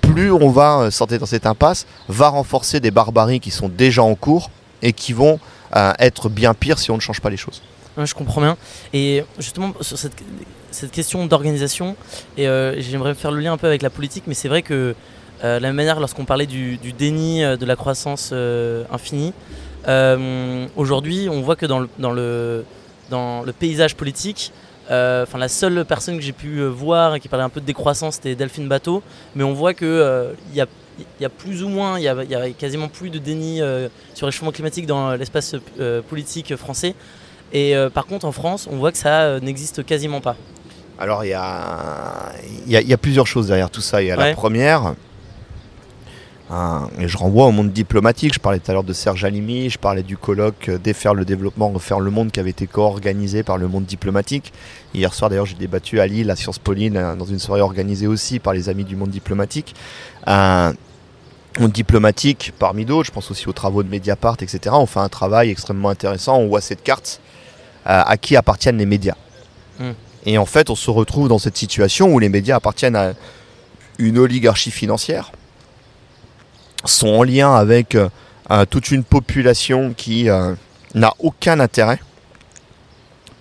plus on va euh, sortir dans cette impasse, va renforcer des barbaries qui sont déjà en cours et qui vont euh, être bien pires si on ne change pas les choses. Je comprends bien. Et justement, sur cette, question d'organisation, et euh, j'aimerais faire le lien un peu avec la politique, mais c'est vrai que la même manière, lorsqu'on parlait du, déni de la croissance infinie, aujourd'hui, on voit que dans le, paysage politique, euh, la seule personne que j'ai pu euh, voir qui parlait un peu de décroissance, c'était Delphine Bateau. Mais on voit que euh, il y a plus ou moins, il y, a quasiment plus de déni sur le changement climatique dans l'espace politique français. Et par contre, en France, on voit que ça n'existe quasiment pas. Alors, il y a, plusieurs choses derrière tout ça. Il y a la première, Hein, et je renvoie au monde diplomatique. Je parlais tout à l'heure de Serge Alimi, je parlais du colloque euh, Défaire le développement, refaire le monde qui avait été co-organisé par le monde diplomatique. Hier soir d'ailleurs j'ai débattu à Lille, à Sciences Pauline, euh, dans une soirée organisée aussi par les amis du monde diplomatique. Monde diplomatique parmi d'autres, je pense aussi aux travaux de Mediapart, etc. On fait un travail extrêmement intéressant, on voit cette carte euh, à qui appartiennent les médias. Hmm. Et en fait on se retrouve dans cette situation où les médias appartiennent à une oligarchie financière sont en lien avec euh, toute une population qui euh, n'a aucun intérêt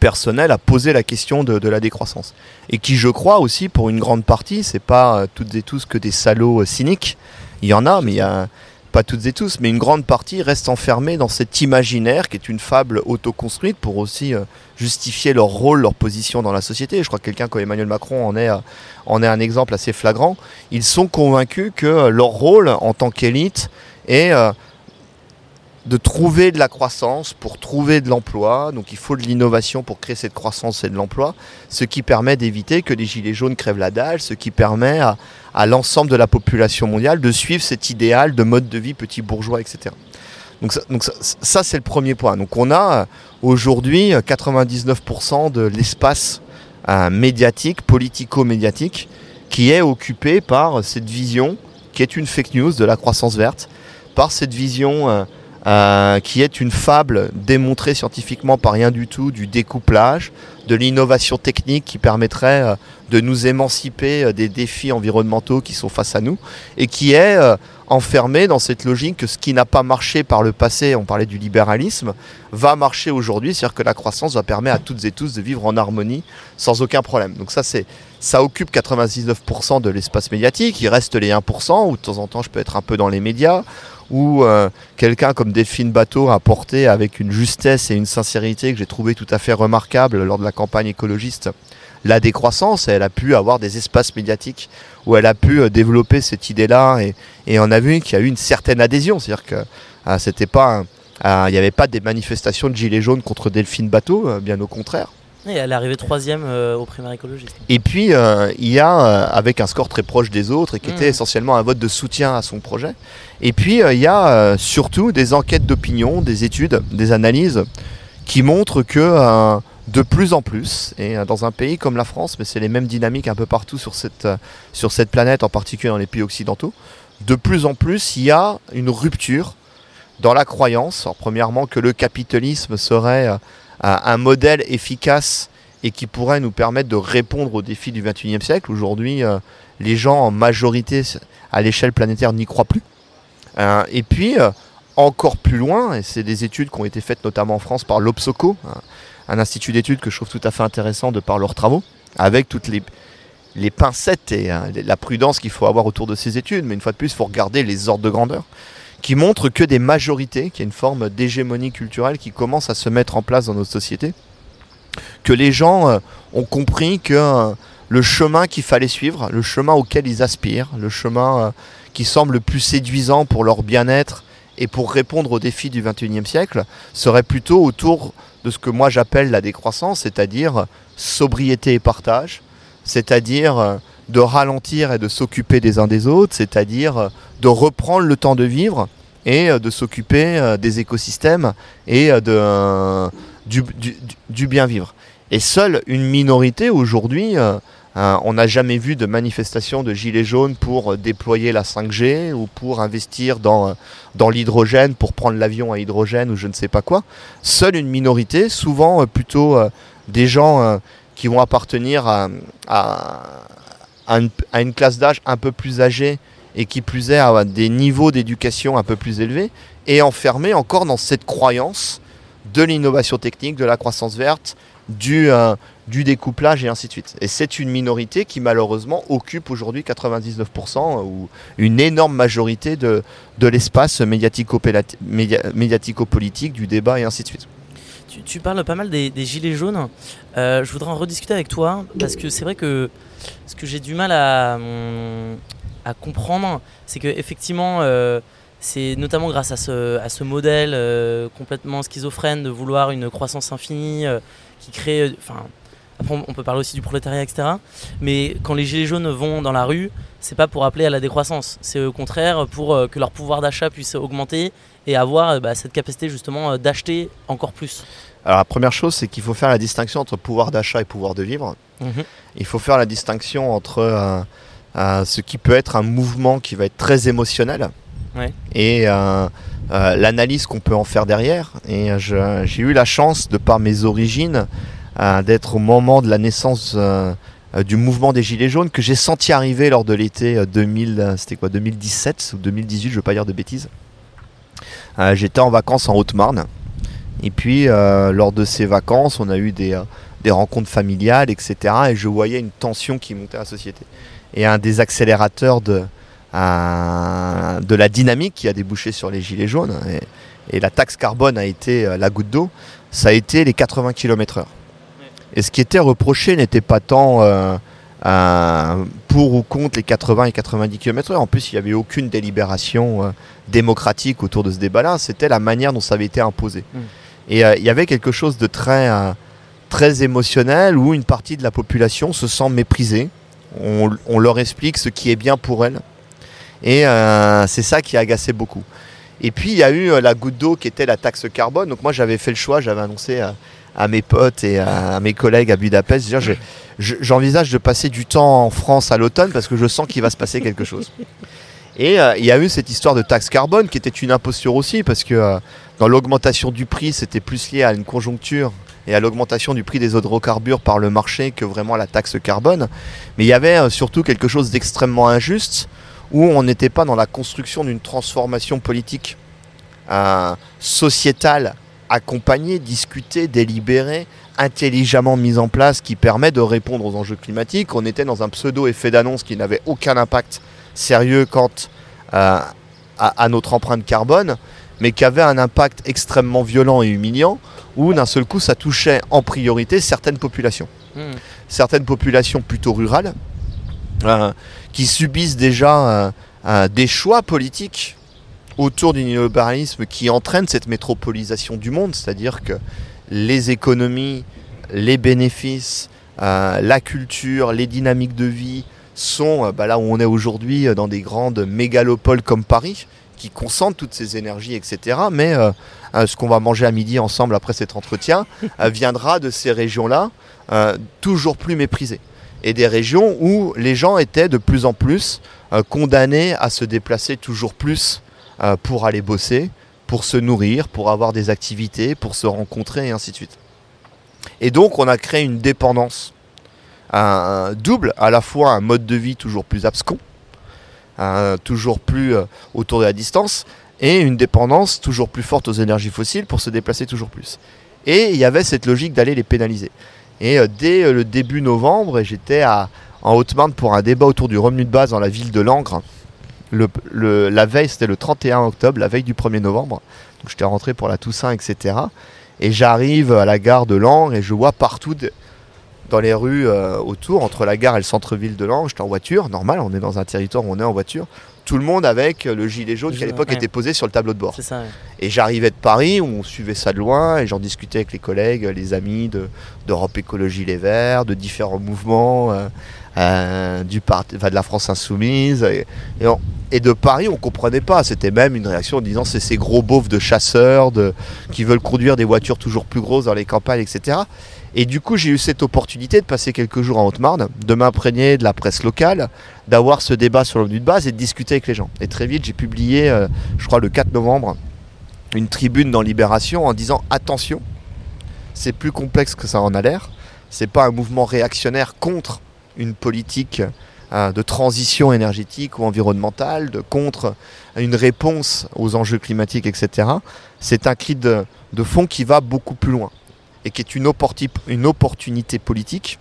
personnel à poser la question de, la décroissance. Et qui, je crois aussi, pour une grande partie, c'est pas euh, toutes et tous que des salauds cyniques. Il y en a, mais il y a pas toutes et tous, mais une grande partie reste enfermée dans cet imaginaire qui est une fable autoconstruite pour aussi justifier leur rôle, leur position dans la société. Je crois que quelqu'un comme Emmanuel Macron en est, en est un exemple assez flagrant. Ils sont convaincus que leur rôle en tant qu'élite est euh, de trouver de la croissance pour trouver de l'emploi. Donc il faut de l'innovation pour créer cette croissance et de l'emploi, ce qui permet d'éviter que les gilets jaunes crèvent la dalle, ce qui permet à l'ensemble de la population mondiale de suivre cet idéal de mode de vie petit bourgeois, etc. Donc ça, donc ça, c'est le premier point. Donc on a euh, aujourd'hui 99% de l'espace euh, médiatique, politico-médiatique, qui est occupé par cette vision qui est une fake news de la croissance verte, par cette vision euh, qui est une fable démontrée scientifiquement par rien du tout du découplage, de l'innovation technique qui permettrait de nous émanciper des défis environnementaux qui sont face à nous, et qui est enfermé dans cette logique que ce qui n'a pas marché par le passé, on parlait du libéralisme, va marcher aujourd'hui, c'est-à-dire que la croissance va permettre à toutes et tous de vivre en harmonie sans aucun problème. Donc ça, c'est, ça occupe 99% de l'espace médiatique, il reste les 1%, où de temps en temps je peux être un peu dans les médias, où euh, quelqu'un comme Delphine Bateau a porté avec une justesse et une sincérité que j'ai trouvé tout à fait remarquable lors de la campagne écologiste la décroissance, elle a pu avoir des espaces médiatiques où elle a pu euh, développer cette idée-là et, on a vu qu'il y a eu une certaine adhésion, c'est-à-dire que euh, c'était pas, il n'y avait pas des manifestations de gilets jaunes contre Delphine Bateau, bien au contraire. Et elle est arrivée troisième au primaire écologiste. Et puis il y a, avec un score très proche des autres et qui était mmh. essentiellement un vote de soutien à son projet. Et puis il y a surtout des enquêtes d'opinion, des études, des analyses qui montrent que de plus en plus, et euh, dans un pays comme la France, mais c'est les mêmes dynamiques un peu partout sur cette, euh, sur cette planète, en particulier dans les pays occidentaux, de plus en plus, il y a une rupture dans la croyance, premièrement, que le capitalisme serait un modèle efficace et qui pourrait nous permettre de répondre aux défis du 21e siècle. Aujourd'hui, les gens en majorité à l'échelle planétaire n'y croient plus. et puis, encore plus loin, et c'est des études qui ont été faites notamment en France par l'Obsoco, un institut d'études que je trouve tout à fait intéressant de par leurs travaux, avec toutes les, pincettes et la prudence qu'il faut avoir autour de ces études. Mais une fois de plus, il faut regarder les ordres de grandeur qui montrent que des majorités, qu'il y a une forme d'hégémonie culturelle qui commence à se mettre en place dans nos sociétés, que les gens euh, ont compris que euh, le chemin qu'il fallait suivre, le chemin auquel ils aspirent, le chemin euh, qui semble le plus séduisant pour leur bien-être et pour répondre aux défis du 21e siècle, serait plutôt autour de ce que moi j'appelle la décroissance, c'est-à-dire sobriété et partage, c'est-à-dire de ralentir et de s'occuper des uns des autres, c'est-à-dire euh, de reprendre le temps de vivre et euh, de s'occuper des écosystèmes et du, bien vivre. Et seule une minorité aujourd'hui, on n'a jamais vu de manifestation de gilets jaunes pour déployer la 5G ou pour investir dans, dans l'hydrogène, pour prendre l'avion à hydrogène ou je ne sais pas quoi. Seule une minorité, souvent plutôt des gens qui vont appartenir à, une, classe d'âge un peu plus âgée et qui plus est à des niveaux d'éducation un peu plus élevés, et enfermés encore dans cette croyance de l'innovation technique, de la croissance verte, du, euh, du découplage et ainsi de suite. Et c'est une minorité qui malheureusement occupe aujourd'hui 99% euh, ou une énorme majorité de, de l'espace médiatico-politique, du débat et ainsi de suite tu, parles pas mal des, gilets jaunes. Euh, je voudrais en rediscuter avec toi parce que c'est vrai que ce que j'ai du mal à, à comprendre, c'est que effectivement, euh, c'est notamment grâce à ce, à ce modèle euh, complètement schizophrène de vouloir une croissance infinie qui crée. Enfin, après, on peut parler aussi du prolétariat, etc. Mais quand les gilets jaunes vont dans la rue, c'est pas pour appeler à la décroissance. C'est au contraire pour que leur pouvoir d'achat puisse augmenter et avoir bah, cette capacité justement d'acheter encore plus. Alors la première chose, c'est qu'il faut faire la distinction entre pouvoir d'achat et pouvoir de vivre. Mhm. Il faut faire la distinction entre euh, euh, ce qui peut être un mouvement qui va être très émotionnel et euh, l'analyse qu'on peut en faire derrière. Et j'ai eu la chance, de par mes origines, d'être au moment de la naissance du mouvement des Gilets jaunes que j'ai senti arriver lors de l'été 2000, c'était quoi, 2017 ou 2018, je ne veux pas dire de bêtises. J'étais en vacances en Haute-Marne. Et puis, euh, lors de ces vacances, on a eu des, euh, des, rencontres familiales, etc. Et je voyais une tension qui montait à la société. Et un des accélérateurs de, de la dynamique qui a débouché sur les gilets jaunes, et, la taxe carbone a été euh, la goutte d'eau, ça a été les 80 km/h. Et ce qui était reproché n'était pas tant pour ou contre les 80 et 90 km/h. En plus, il n'y avait aucune délibération démocratique autour de ce débat-là. C'était la manière dont ça avait été imposé. Mmh. Et euh, il y avait quelque chose de très, euh, très émotionnel où une partie de la population se sent méprisée. On, leur explique ce qui est bien pour elle. Et euh, c'est ça qui a agacé beaucoup. Et puis il y a eu la goutte d'eau qui était la taxe carbone. Donc moi j'avais fait le choix, j'avais annoncé à, mes potes et à, mes collègues à Budapest, j'envisage de passer du temps en France à l'automne parce que je sens qu'il va se passer quelque chose. Et il y a eu cette histoire de taxe carbone qui était une imposture aussi parce que dans l'augmentation du prix, c'était plus lié à une conjoncture et à l'augmentation du prix des hydrocarbures par le marché que vraiment la taxe carbone. Mais il y avait euh, surtout quelque chose d'extrêmement injuste où on n'était pas dans la construction d'une transformation politique euh, sociétale accompagnée, discutée, délibérée, intelligemment mise en place qui permet de répondre aux enjeux climatiques. On était dans un pseudo-effet d'annonce qui n'avait aucun impact sérieux quant euh, à, notre empreinte carbone mais qui avait un impact extrêmement violent et humiliant, où d'un seul coup ça touchait en priorité certaines populations. Hmm. Certaines populations plutôt rurales, euh, qui subissent déjà euh, euh, des choix politiques autour du néolibéralisme qui entraîne cette métropolisation du monde, c'est-à-dire que les économies, les bénéfices, la culture, les dynamiques de vie sont bah, là où on est aujourd'hui dans des grandes mégalopoles comme Paris, qui concentre toutes ces énergies, etc. Mais euh, euh, ce qu'on va manger à midi ensemble après cet entretien [LAUGHS] euh, viendra de ces régions-là, toujours plus méprisées. Et des régions où les gens étaient de plus en plus condamnés à se déplacer toujours plus pour aller bosser, pour se nourrir, pour avoir des activités, pour se rencontrer et ainsi de suite. Et donc on a créé une dépendance double, à la fois un mode de vie toujours plus abscon, toujours plus euh, autour de la distance, et une dépendance toujours plus forte aux énergies fossiles pour se déplacer toujours plus. Et il y avait cette logique d'aller les pénaliser. Et euh, dès euh, le début novembre, j'étais en Haute-Marne pour un débat autour du revenu de base dans la ville de Langres. La veille, c'était le 31 octobre, la veille du 1er novembre. Donc j'étais rentré pour la Toussaint, etc. Et j'arrive à la gare de Langres et je vois partout dans les rues euh, autour, entre la gare et le centre-ville de Langres, j'étais en voiture, normal, on est dans un territoire où on est en voiture, tout le monde avec le gilet jaune qui à l'époque était posé sur le tableau de bord. Et j'arrivais de Paris, où on suivait ça de loin, et j'en discutais avec les collègues, les amis d'Europe Écologie Les Verts, de différents mouvements, euh, euh, du de la France Insoumise. Et, de Paris, on comprenait pas. C'était même une réaction en disant c'est ces gros beaufs de chasseurs de, qui veulent conduire des voitures toujours plus grosses dans les campagnes, etc. Et du coup, j'ai eu cette opportunité de passer quelques jours en Haute-Marne, de m'imprégner de la presse locale, d'avoir ce débat sur l'ONU de base et de discuter avec les gens. Et très vite, j'ai publié, euh, je crois le 4 novembre, une tribune dans Libération en disant attention, c'est plus complexe que ça en a l'air. C'est pas un mouvement réactionnaire contre une politique euh, de transition énergétique ou environnementale, de contre une réponse aux enjeux climatiques, etc. C'est un cri de fond qui va beaucoup plus loin et qui est une, opportunité politique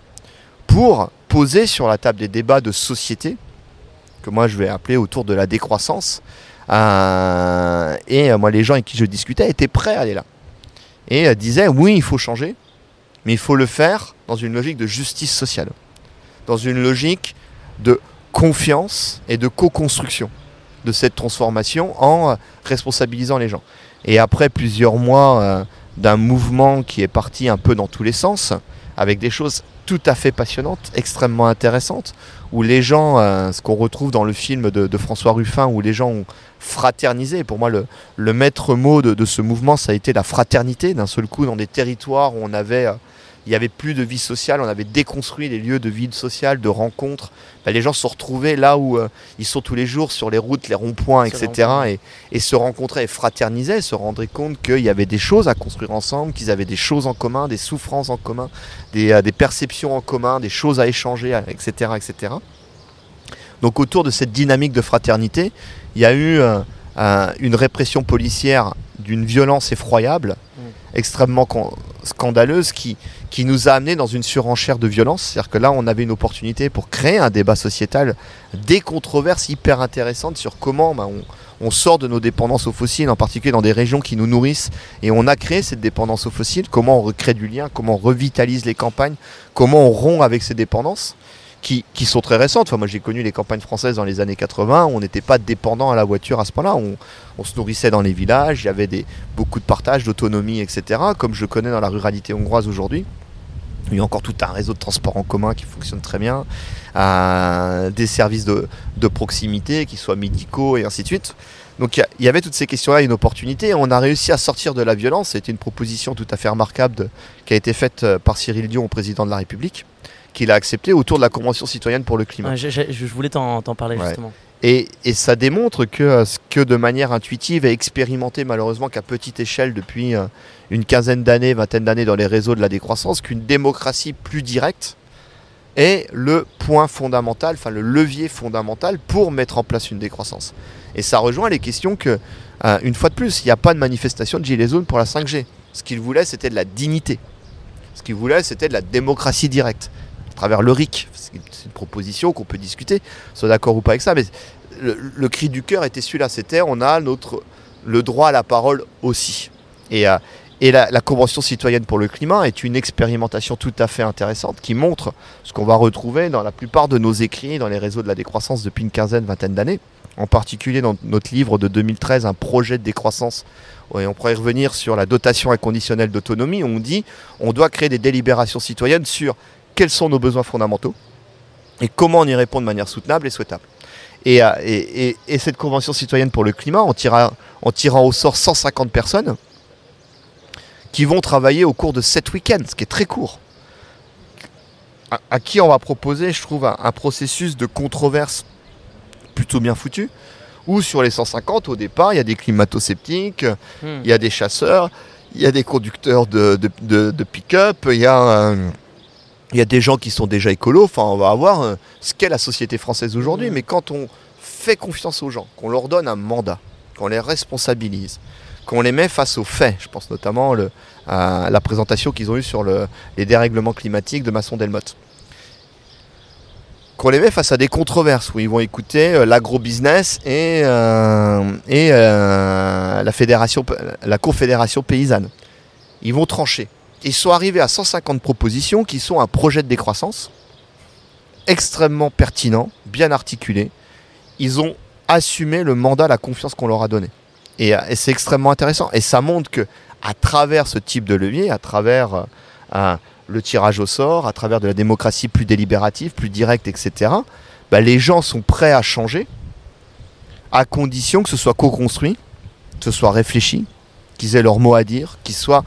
pour poser sur la table des débats de société, que moi je vais appeler autour de la décroissance. Euh, et moi, les gens avec qui je discutais étaient prêts à aller là. Et euh, disaient oui, il faut changer, mais il faut le faire dans une logique de justice sociale, dans une logique de confiance et de co-construction de cette transformation en responsabilisant les gens. Et après plusieurs mois d'un mouvement qui est parti un peu dans tous les sens, avec des choses tout à fait passionnantes, extrêmement intéressantes, où les gens, euh, ce qu'on retrouve dans le film de, François Ruffin, où les gens ont fraternisé. Pour moi, le, maître mot de, ce mouvement, ça a été la fraternité, d'un seul coup, dans des territoires où on avait euh, il n'y avait plus de vie sociale, on avait déconstruit les lieux de vie sociale, de rencontres. Bah, les gens se retrouvaient là où euh, ils sont tous les jours, sur les routes, les ronds-points, etc. Et, se rencontraient et fraternisaient, se rendraient compte qu'il y avait des choses à construire ensemble, qu'ils avaient des choses en commun, des souffrances en commun, des, euh, perceptions en commun, des choses à échanger, etc., etc. Donc autour de cette dynamique de fraternité, il y a eu euh, une répression policière d'une violence effroyable, mm. extrêmement scandaleuse, qui, qui nous a amené dans une surenchère de violence. C'est-à-dire que là, on avait une opportunité pour créer un débat sociétal, des controverses hyper intéressantes sur comment bah, on, sort de nos dépendances aux fossiles, en particulier dans des régions qui nous nourrissent, et on a créé cette dépendance aux fossiles, comment on recrée du lien, comment on revitalise les campagnes, comment on rompt avec ces dépendances qui, sont très récentes. Enfin, moi, j'ai connu les campagnes françaises dans les années 80. on n'était pas dépendant à la voiture à ce point-là. On, se nourrissait dans les villages. Il y avait beaucoup de partage, d'autonomie, etc. Comme je connais dans la ruralité hongroise aujourd'hui. Il y a encore tout un réseau de transport en commun qui fonctionne très bien, des services de, proximité qui soient médicaux et ainsi de suite. Donc il y, avait toutes ces questions-là, une opportunité. On a réussi à sortir de la violence. C'était une proposition tout à fait remarquable qui a été faite euh, par Cyril Dion président de la République qu'il a accepté autour de la Convention citoyenne pour le climat. je, voulais t'en parler justement. Et, ça démontre que, euh, que de manière intuitive et expérimentée malheureusement qu'à petite échelle depuis euh, une quinzaine d'années, vingtaine d'années dans les réseaux de la décroissance, qu'une démocratie plus directe est le point fondamental, enfin le levier fondamental pour mettre en place une décroissance. Et ça rejoint les questions que, euh, une fois de plus, il n'y a pas de manifestation de Gilets jaunes pour la 5G. Ce qu'ils voulaient, c'était de la dignité. Ce qu'ils voulaient, c'était de la démocratie directe à travers le RIC. C'est une proposition qu'on peut discuter, soit d'accord ou pas avec ça, mais le, cri du cœur était celui-là. C'était on a notre, le droit à la parole aussi. Et, euh, et la, Convention citoyenne pour le climat est une expérimentation tout à fait intéressante qui montre ce qu'on va retrouver dans la plupart de nos écrits dans les réseaux de la décroissance depuis une quinzaine, vingtaine d'années. En particulier dans notre livre de 2013, un projet de décroissance. Et on pourrait revenir sur la dotation inconditionnelle d'autonomie. On dit on doit créer des délibérations citoyennes sur quels sont nos besoins fondamentaux et comment on y répond de manière soutenable et souhaitable. Et, euh, cette convention citoyenne pour le climat, en tirant, au sort 150 personnes qui vont travailler au cours de 7 week-ends, ce qui est très court. À, qui on va proposer, je trouve, un, processus de controverse plutôt bien foutu, où sur les 150, au départ, il y a des climato-sceptiques, hmm. il y a des chasseurs, il y a des conducteurs de, de, pick-up, il y a... il y a des gens qui sont déjà écolos, enfin on va avoir ce qu'est la société française aujourd'hui, mmh. mais quand on fait confiance aux gens, qu'on leur donne un mandat, qu'on les responsabilise, qu'on les met face aux faits. Je pense notamment à la présentation qu'ils ont eue sur les dérèglements climatiques de Masson Delmotte. Qu'on les met face à des controverses où ils vont écouter euh, l'agro-business et, euh, euh, la, fédération, la confédération paysanne. Ils vont trancher. Ils sont arrivés à 150 propositions qui sont un projet de décroissance extrêmement pertinent, bien articulé. Ils ont assumé le mandat, la confiance qu'on leur a donné. Euh, et, c'est extrêmement intéressant. Et ça montre que à travers ce type de levier, à travers euh, le tirage au sort, à travers de la démocratie plus délibérative, plus directe, etc., bah, les gens sont prêts à changer à condition que ce soit co-construit, que ce soit réfléchi, qu'ils aient leur mot à dire, qu'ils soient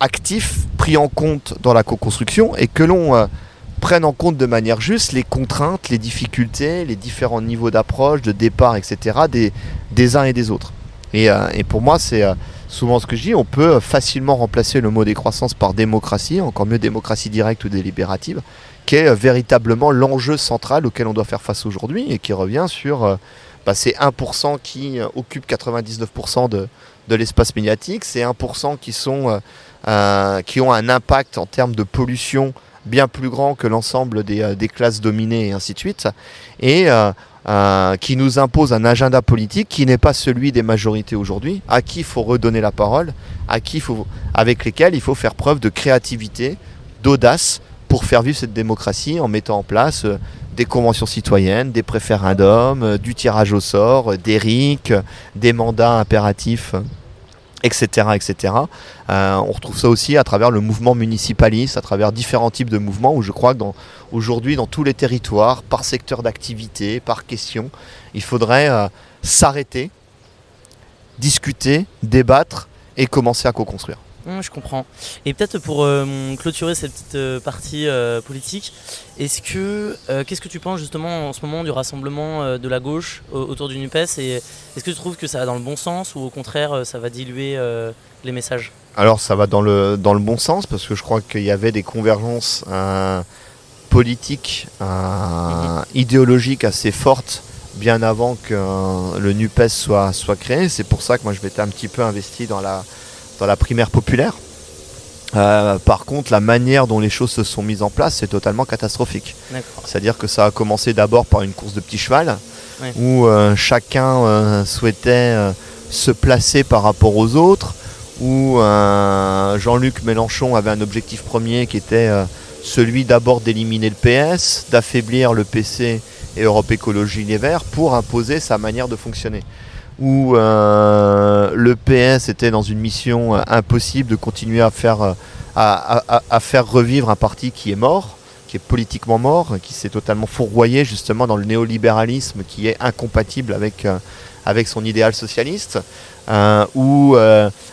actifs, pris en compte dans la co-construction et que l'on prennent en compte de manière juste les contraintes, les difficultés, les différents niveaux d'approche, de départ, etc. des, des uns et des autres. Et, euh, pour moi, c'est euh, souvent ce que je dis, on peut facilement remplacer le mot décroissance par démocratie, encore mieux démocratie directe ou délibérative, qui est euh, véritablement l'enjeu central auquel on doit faire face aujourd'hui et qui revient sur bah, ces 1% qui occupent 99% de, de l'espace médiatique, ces 1% qui, sont, qui ont un impact en termes de pollution bien plus grand que l'ensemble des, euh, classes dominées et ainsi de suite, et euh, euh, qui nous impose un agenda politique qui n'est pas celui des majorités aujourd'hui, à qui il faut redonner la parole, à qui faut, avec lesquels il faut faire preuve de créativité, d'audace pour faire vivre cette démocratie en mettant en place des conventions citoyennes, des préférendums, du tirage au sort, des RIC, des mandats impératifs etc. etc. Euh, on retrouve ça aussi à travers le mouvement municipaliste, à travers différents types de mouvements où je crois que aujourd'hui dans tous les territoires, par secteur d'activité, par question, il faudrait euh, s'arrêter, discuter, débattre et commencer à co-construire. Hum, je comprends. Et peut-être pour euh, clôturer cette petite euh, partie euh, politique, est-ce que qu'est-ce que tu penses justement en ce moment du rassemblement de la gauche autour du Nupes et est-ce que tu trouves que ça va dans le bon sens ou au contraire ça va diluer les messages? Alors ça va dans le dans le bon sens parce que je crois qu'il y avait des convergences politiques, mhm. idéologiques assez fortes bien avant que le Nupes soit soit créé. C'est pour ça que moi je m'étais un petit peu investi dans la dans la primaire populaire. Euh, par contre, la manière dont les choses se sont mises en place, c'est totalement catastrophique. C'est-à-dire que ça a commencé d'abord par une course de petit cheval, où euh, chacun euh, souhaitait se placer par rapport aux autres, où Jean-Luc Mélenchon avait un objectif premier qui était celui d'abord d'éliminer le PS, d'affaiblir le PC et Europe Écologie Les Verts pour imposer sa manière de fonctionner où euh, le PS était dans une mission euh, impossible de continuer à faire, euh, à, faire revivre un parti qui est mort, qui est politiquement mort, qui s'est totalement fourvoyé justement dans le néolibéralisme qui est incompatible avec, avec son idéal socialiste, où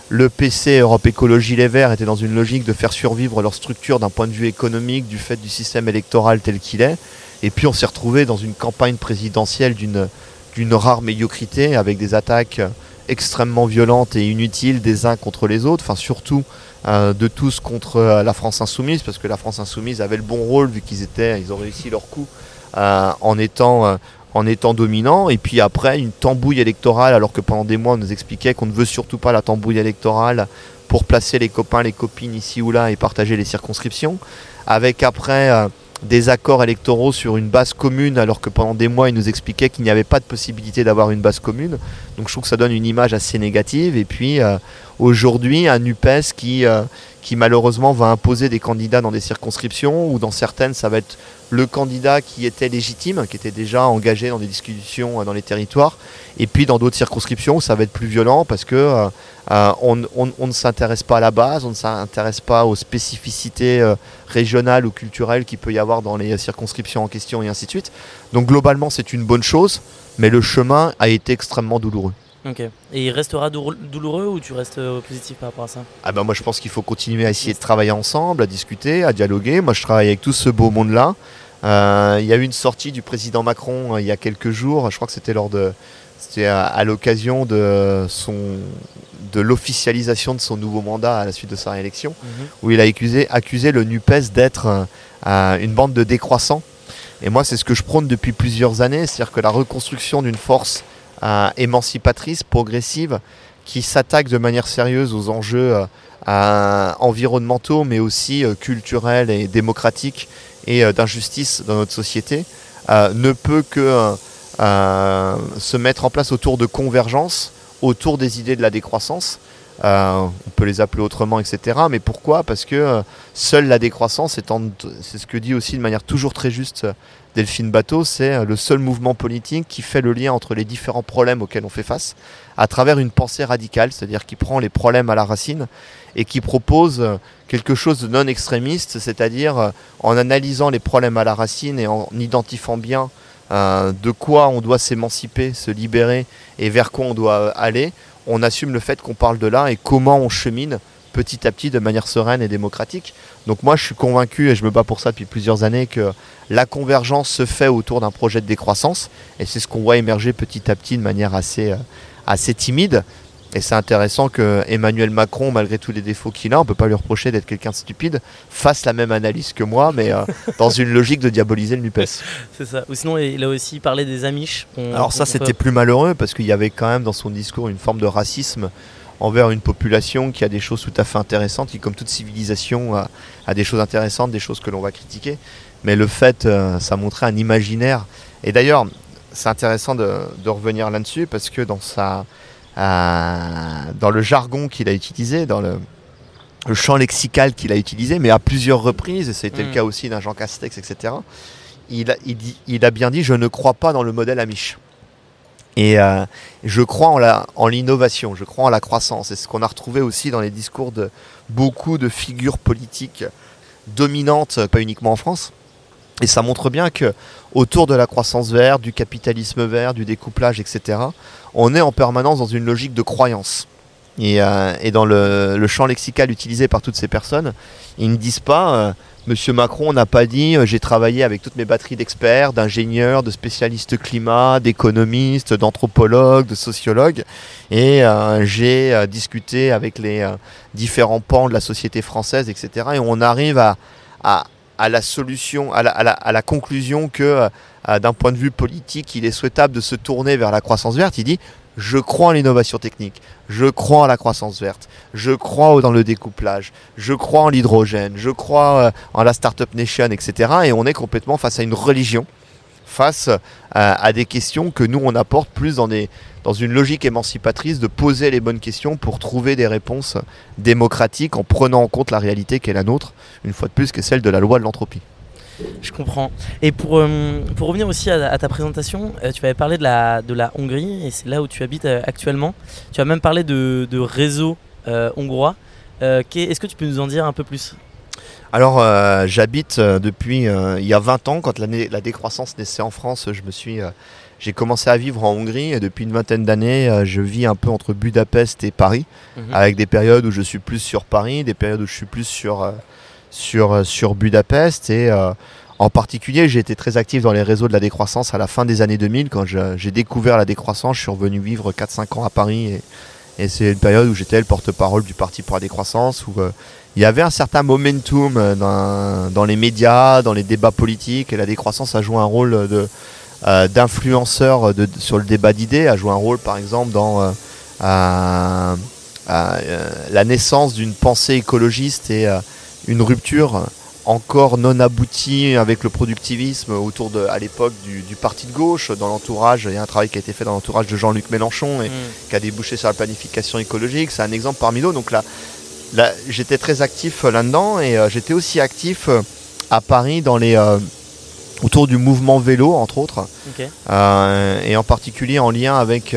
le PC Europe Écologie Les Verts était dans une logique de faire survivre leur structure d'un point de vue économique du fait du système électoral tel qu'il est, et puis on s'est retrouvé dans une campagne présidentielle d'une d'une rare médiocrité, avec des attaques extrêmement violentes et inutiles des uns contre les autres, enfin surtout euh, de tous contre euh, la France insoumise, parce que la France insoumise avait le bon rôle vu qu'ils étaient, ils ont réussi leur coup euh, en étant en étant dominant, et puis après une tambouille électorale, alors que pendant des mois on nous expliquait qu'on ne veut surtout pas la tambouille électorale pour placer les copains, les copines ici ou là et partager les circonscriptions, avec après des accords électoraux sur une base commune, alors que pendant des mois, il nous expliquait qu'il n'y avait pas de possibilité d'avoir une base commune. Donc je trouve que ça donne une image assez négative. Et puis euh, aujourd'hui, un UPES qui, euh, qui malheureusement va imposer des candidats dans des circonscriptions, ou dans certaines, ça va être le candidat qui était légitime, qui était déjà engagé dans des discussions euh, dans les territoires, et puis dans d'autres circonscriptions, ça va être plus violent parce que euh, on, ne s'intéresse pas à la base, on ne s'intéresse pas aux spécificités euh, régionales ou culturelles qu'il peut y avoir dans les circonscriptions en question et ainsi de suite. Donc globalement, c'est une bonne chose, mais le chemin a été extrêmement douloureux. Ok. Et il restera douloureux ou tu restes euh, positif par rapport à ça? Ah ben moi je pense qu'il faut continuer à essayer de travailler ensemble, à discuter, à dialoguer. Moi je travaille avec tout ce beau monde-là. Il y a eu une sortie du président Macron il y a quelques jours, je crois que c'était lors de C'était à, l'occasion de son de l'officialisation de son nouveau mandat à la suite de sa réélection, mhm. où il a accusé, accusé le NUPES d'être une bande de décroissants. Et moi, c'est ce que je prône depuis plusieurs années, c'est-à-dire que la reconstruction d'une force émancipatrice, progressive, qui s'attaque de manière sérieuse aux enjeux environnementaux, mais aussi culturels et démocratiques et d'injustice dans notre société, ne peut que se mettre en place autour de convergence, autour des idées de la décroissance. on peut les appeler autrement, etc. Mais pourquoi? Parce que seule la décroissance, c'est ce que dit aussi de manière toujours très juste Delphine Bateau, c'est le seul mouvement politique qui fait le lien entre les différents problèmes auxquels on fait face à travers une pensée radicale, c'est-à-dire qui prend les problèmes à la racine et qui propose quelque chose de non extrémiste, c'est-à-dire en analysant les problèmes à la racine et en identifiant bien euh, de quoi on doit s'émanciper, se libérer et vers quoi on doit aller, on assume le fait qu'on parle de là et comment on chemine petit à petit de manière sereine et démocratique. Donc moi je suis convaincu et je me bats pour ça depuis plusieurs années que la convergence se fait autour d'un projet de décroissance et c'est ce qu'on voit émerger petit à petit de manière assez, euh, assez timide. Et c'est intéressant que Emmanuel Macron, malgré tous les défauts qu'il a, on ne peut pas lui reprocher d'être quelqu'un de stupide, fasse la même analyse que moi, mais euh, [LAUGHS] dans une logique de diaboliser le NUPES. C'est ça. Ou sinon, il a aussi parlé des Amish. Alors ça, c'était plus malheureux, parce qu'il y avait quand même dans son discours une forme de racisme envers une population qui a des choses tout à fait intéressantes, qui, comme toute civilisation, a, des choses intéressantes, des choses que l'on va critiquer. Mais le fait, euh, ça montrait un imaginaire. Et d'ailleurs, c'est intéressant de, revenir là-dessus, parce que dans, sa, euh, dans le jargon qu'il a utilisé, dans le, champ lexical qu'il a utilisé, mais à plusieurs reprises, et été le mm. cas aussi d'un Jean Castex, etc., il a, il a bien dit « je ne crois pas dans le modèle Amish ». Et euh, je crois en l'innovation, en je crois en la croissance. C'est ce qu'on a retrouvé aussi dans les discours de beaucoup de figures politiques dominantes, pas uniquement en France. Et ça montre bien que autour de la croissance verte, du capitalisme vert, du découplage, etc., on est en permanence dans une logique de croyance. Et, euh, dans le, champ lexical utilisé par toutes ces personnes, ils ne disent pas euh, Monsieur Macron n'a pas dit euh, j'ai travaillé avec toutes mes batteries d'experts, d'ingénieurs, de spécialistes climat, d'économistes, d'anthropologues, de sociologues, et euh, j'ai euh, discuté avec les différents pans de la société française, etc. Et on arrive à, la solution, à la, à la conclusion que d'un point de vue politique, il est souhaitable de se tourner vers la croissance verte. Il dit je crois en l'innovation technique, je crois en la croissance verte, je crois dans le découplage, je crois en l'hydrogène, je crois euh, en la Startup Nation, etc. Et on est complètement face à une religion, face euh, à, des questions que nous on apporte plus dans, une logique émancipatrice de poser les bonnes questions pour trouver des réponses démocratiques en prenant en compte la réalité qui est la nôtre, une fois de plus, que celle de la loi de l'entropie. Je comprends. Et pour, euh, pour revenir aussi à, ta présentation, euh, tu avais parlé de la, de la Hongrie, et c'est là où tu habites euh, actuellement. Tu as même parlé de, de réseau hongrois. Est-ce que tu peux nous en dire un peu plus? Alors, j'habite depuis il y a 20 ans, quand la, la, décroissance naissait en France, je me suis, j'ai commencé à vivre en Hongrie et depuis une vingtaine d'années, je vis un peu entre Budapest et Paris, mhm. avec des périodes où je suis plus sur Paris, des périodes où je suis plus sur sur, euh, sur Budapest et euh, en particulier, j'ai été très actif dans les réseaux de la décroissance à la fin des années 2000. Quand j'ai découvert la décroissance, je suis revenu vivre 4-5 ans à Paris. Et, c'est une période où j'étais le porte-parole du Parti pour la décroissance, où euh, il y avait un certain momentum dans, dans, les médias, dans les débats politiques. Et la décroissance a joué un rôle d'influenceur sur le débat d'idées, a joué un rôle par exemple dans la naissance d'une pensée écologiste et une rupture encore non aboutie avec le productivisme autour de, à l'époque du, parti de gauche, dans l'entourage. Il y a un travail qui a été fait dans l'entourage de Jean-Luc Mélenchon et mm. qui a débouché sur la planification écologique. C'est un exemple parmi d'autres. Donc là, là j'étais très actif là-dedans et euh, j'étais aussi actif euh, à Paris dans les, euh, autour du mouvement vélo, entre autres. et en particulier en lien avec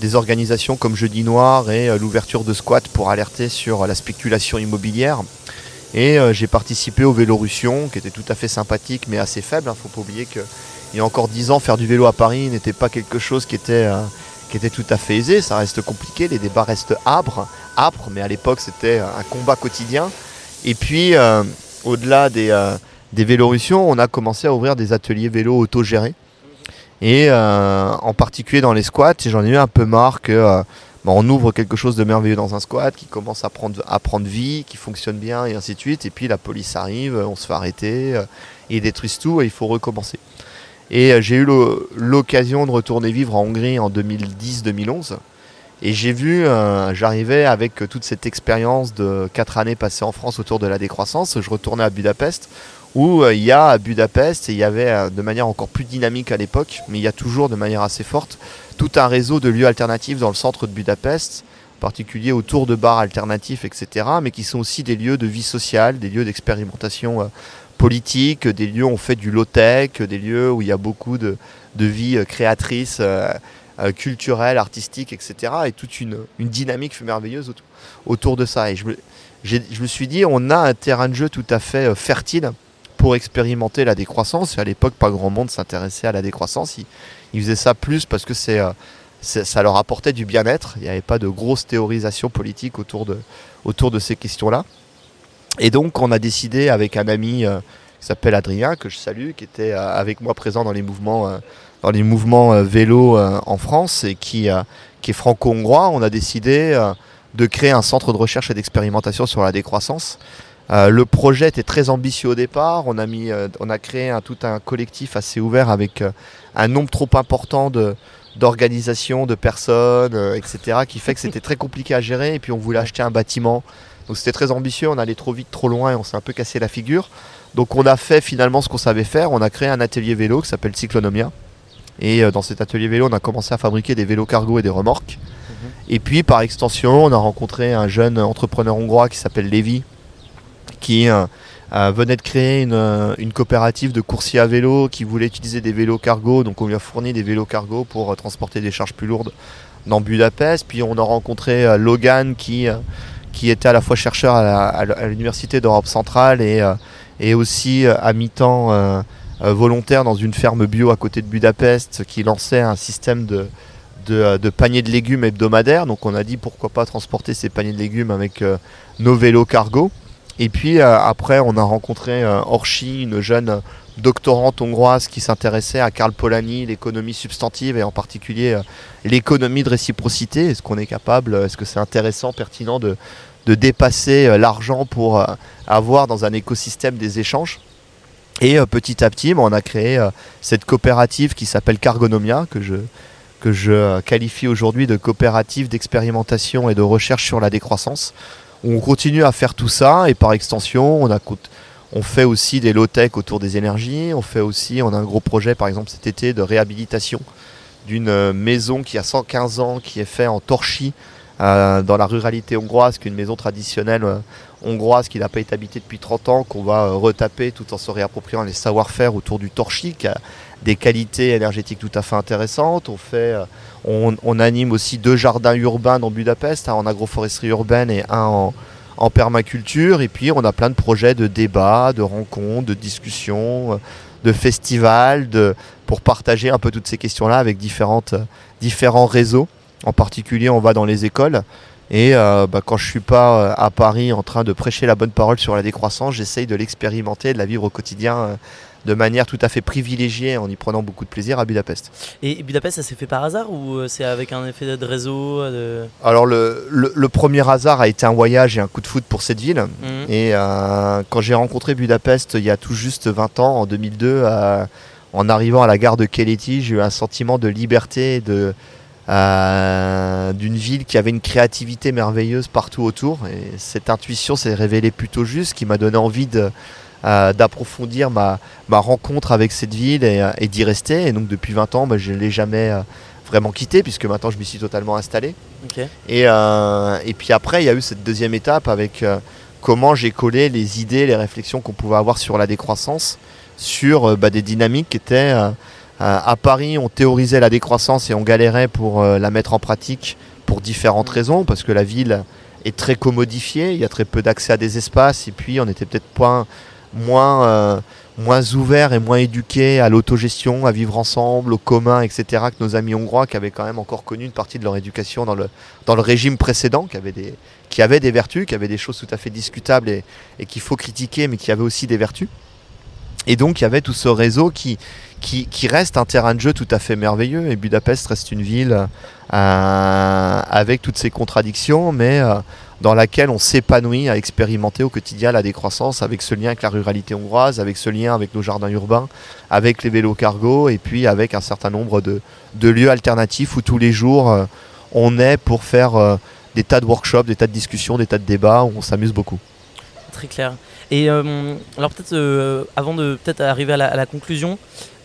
des organisations comme Jeudi Noir et l'ouverture de squats pour alerter sur la spéculation immobilière. Et euh, j'ai participé au Vélorussion, qui était tout à fait sympathique, mais assez faible. Il hein. ne faut pas oublier qu'il y a encore 10 ans, faire du vélo à Paris n'était pas quelque chose qui était, euh, tout à fait aisé. Ça reste compliqué, les débats restent âpres, mais à l'époque, c'était un combat quotidien. Et puis, euh, au-delà des, des Vélorussions, on a commencé à ouvrir des ateliers vélo autogérés. Et en particulier dans les squats, j'en ai eu un peu marre que bah, on ouvre quelque chose de merveilleux dans un squat qui commence à prendre, vie, qui fonctionne bien et ainsi de suite. Et puis la police arrive, on se fait arrêter, ils détruisent tout et il faut recommencer. Et j'ai eu l'occasion de retourner vivre en Hongrie en 2010-2011. Et j'ai vu, euh, j'arrivais avec toute cette expérience de 4 années passées en France autour de la décroissance. Je retournais à Budapest, où euh, il y a à Budapest, et il y avait euh, de manière encore plus dynamique à l'époque, mais il y a toujours de manière assez forte, tout un réseau de lieux alternatifs dans le centre de Budapest, en particulier autour de bars alternatifs, etc., mais qui sont aussi des lieux de vie sociale, des lieux d'expérimentation politique, des lieux où on fait du low-tech, des lieux où il y a beaucoup de, de vie créatrice euh, culturel, artistique, etc. Et toute une, dynamique merveilleuse autour, de ça. Et je me, je me, suis dit, on a un terrain de jeu tout à fait euh, fertile pour expérimenter la décroissance. Et à l'époque, pas grand monde s'intéressait à la décroissance. Ils, faisaient ça plus parce que euh, ça leur apportait du bien-être. Il n'y avait pas de grosse théorisation politique autour de, ces questions-là. Et donc, on a décidé avec un ami qui s'appelle Adrien, que je salue, qui était avec moi présent dans les mouvements euh, vélo euh, en France et euh, qui est franco-hongrois, on a décidé de créer un centre de recherche et d'expérimentation sur la décroissance. Le projet était très ambitieux au départ. On a, mis, on a créé un, tout un collectif assez ouvert avec un nombre trop important de, d'organisations, de personnes, etc., qui fait que c'était très compliqué à gérer. Et puis on voulait acheter un bâtiment. Donc c'était très ambitieux, on allait trop vite, trop loin et on s'est un peu cassé la figure. Donc on a fait finalement ce qu'on savait faire. On a créé un atelier vélo qui s'appelle Cyclonomia. Et euh, dans cet atelier vélo, on a commencé à fabriquer des vélos cargo et des remorques. Mhm. Et puis par extension, on a rencontré un jeune entrepreneur hongrois qui s'appelle Lévi, qui euh, euh, venait de créer une, coopérative de coursiers à vélo qui voulait utiliser des vélos cargo. Donc on lui a fourni des vélos cargo pour transporter des charges plus lourdes dans Budapest. Puis on a rencontré Logan qui, qui était à la fois chercheur à l'université d'Europe centrale et, et aussi à mi-temps euh, volontaire dans une ferme bio à côté de Budapest qui lançait un système de, de, paniers de légumes hebdomadaires. Donc on a dit pourquoi pas transporter ces paniers de légumes avec euh, nos vélos cargo. Et puis euh, après on a rencontré Orchi, une jeune doctorante hongroise qui s'intéressait à Karl Polanyi, l'économie substantive et en particulier l'économie de réciprocité. Est-ce qu'on est capable, est-ce que c'est intéressant, pertinent de, de dépasser l'argent pour avoir dans un écosystème des échanges? Et euh, petit à petit, on a créé euh, cette coopérative qui s'appelle Cargonomia, que je, que je euh, qualifie aujourd'hui de coopérative d'expérimentation et de recherche sur la décroissance. On continue à faire tout ça et par extension, on, fait aussi des low-tech autour des énergies. On fait aussi, on a un gros projet par exemple cet été de réhabilitation d'une maison qui a 115 ans, qui est faite en torchis dans la ruralité hongroise, qui est une maison traditionnelle hongroise qui n'a pas été habitée depuis 30 ans, qu'on va euh, retaper tout en se réappropriant les savoir-faire autour du torchis, des qualités énergétiques tout à fait intéressantes. Euh, on, anime aussi deux jardins urbains dans Budapest, un en agroforesterie urbaine et un en, permaculture. Et puis on a plein de projets de débats, de rencontres, de discussions, euh, de festivals, pour partager un peu toutes ces questions-là avec différentes, différents réseaux. En particulier, on va dans les écoles. Et euh, bah, quand je suis pas euh, à Paris en train de prêcher la bonne parole sur la décroissance, j'essaye de l'expérimenter, de la vivre au quotidien euh, de manière tout à fait privilégiée en y prenant beaucoup de plaisir à Budapest. Et Budapest, ça s'est fait par hasard ou c'est avec un effet de réseau Alors le, le, premier hasard a été un voyage et un coup de foot pour cette ville. Mhm. Et quand j'ai rencontré Budapest il y a tout juste 20 ans, en 2002, en arrivant à la gare de Keleti, j'ai eu un sentiment de liberté de euh, d'une ville qui avait une créativité merveilleuse partout autour. Et cette intuition s'est révélée plutôt juste, qui m'a donné envie euh, d'approfondir ma, ma, rencontre avec cette ville et, et d'y rester. Et donc depuis 20 ans, bah, je ne l'ai jamais euh, vraiment quitté, puisque maintenant je m'y suis totalement installé. Et, et, puis après, il y a eu cette deuxième étape avec comment j'ai collé les idées, les réflexions qu'on pouvait avoir sur la décroissance, sur bah, des dynamiques qui étaient euh, à Paris, on théorisait la décroissance et on galérait pour euh, la mettre en pratique pour différentes mm. raisons, parce que la ville est très commodifiée, il y a très peu d'accès à des espaces, et puis on était peut-être point, moins, euh, moins ouvert et moins éduqué à l'autogestion, à vivre ensemble, au commun, etc., que nos amis hongrois qui avaient quand même encore connu une partie de leur éducation dans le, régime précédent, qui avait, des, avait vertus, qui avait des choses tout à fait discutables et, et qu'il faut critiquer, mais qui avaient aussi des vertus. Et donc il y avait tout ce réseau qui, qui, reste un terrain de jeu tout à fait merveilleux. Et Budapest reste une ville euh, avec toutes ses contradictions, mais euh, dans laquelle on s'épanouit à expérimenter au quotidien la décroissance, avec ce lien avec la ruralité hongroise, avec ce lien avec nos jardins urbains, avec les vélos cargo, et puis avec un certain nombre de, de lieux alternatifs où tous les jours euh, on est pour faire des tas de workshops, des tas de discussions, des tas de débats, où on s'amuse beaucoup. Très clair. Et euh, alors peut-être euh, avant de peut-être arriver à la, conclusion,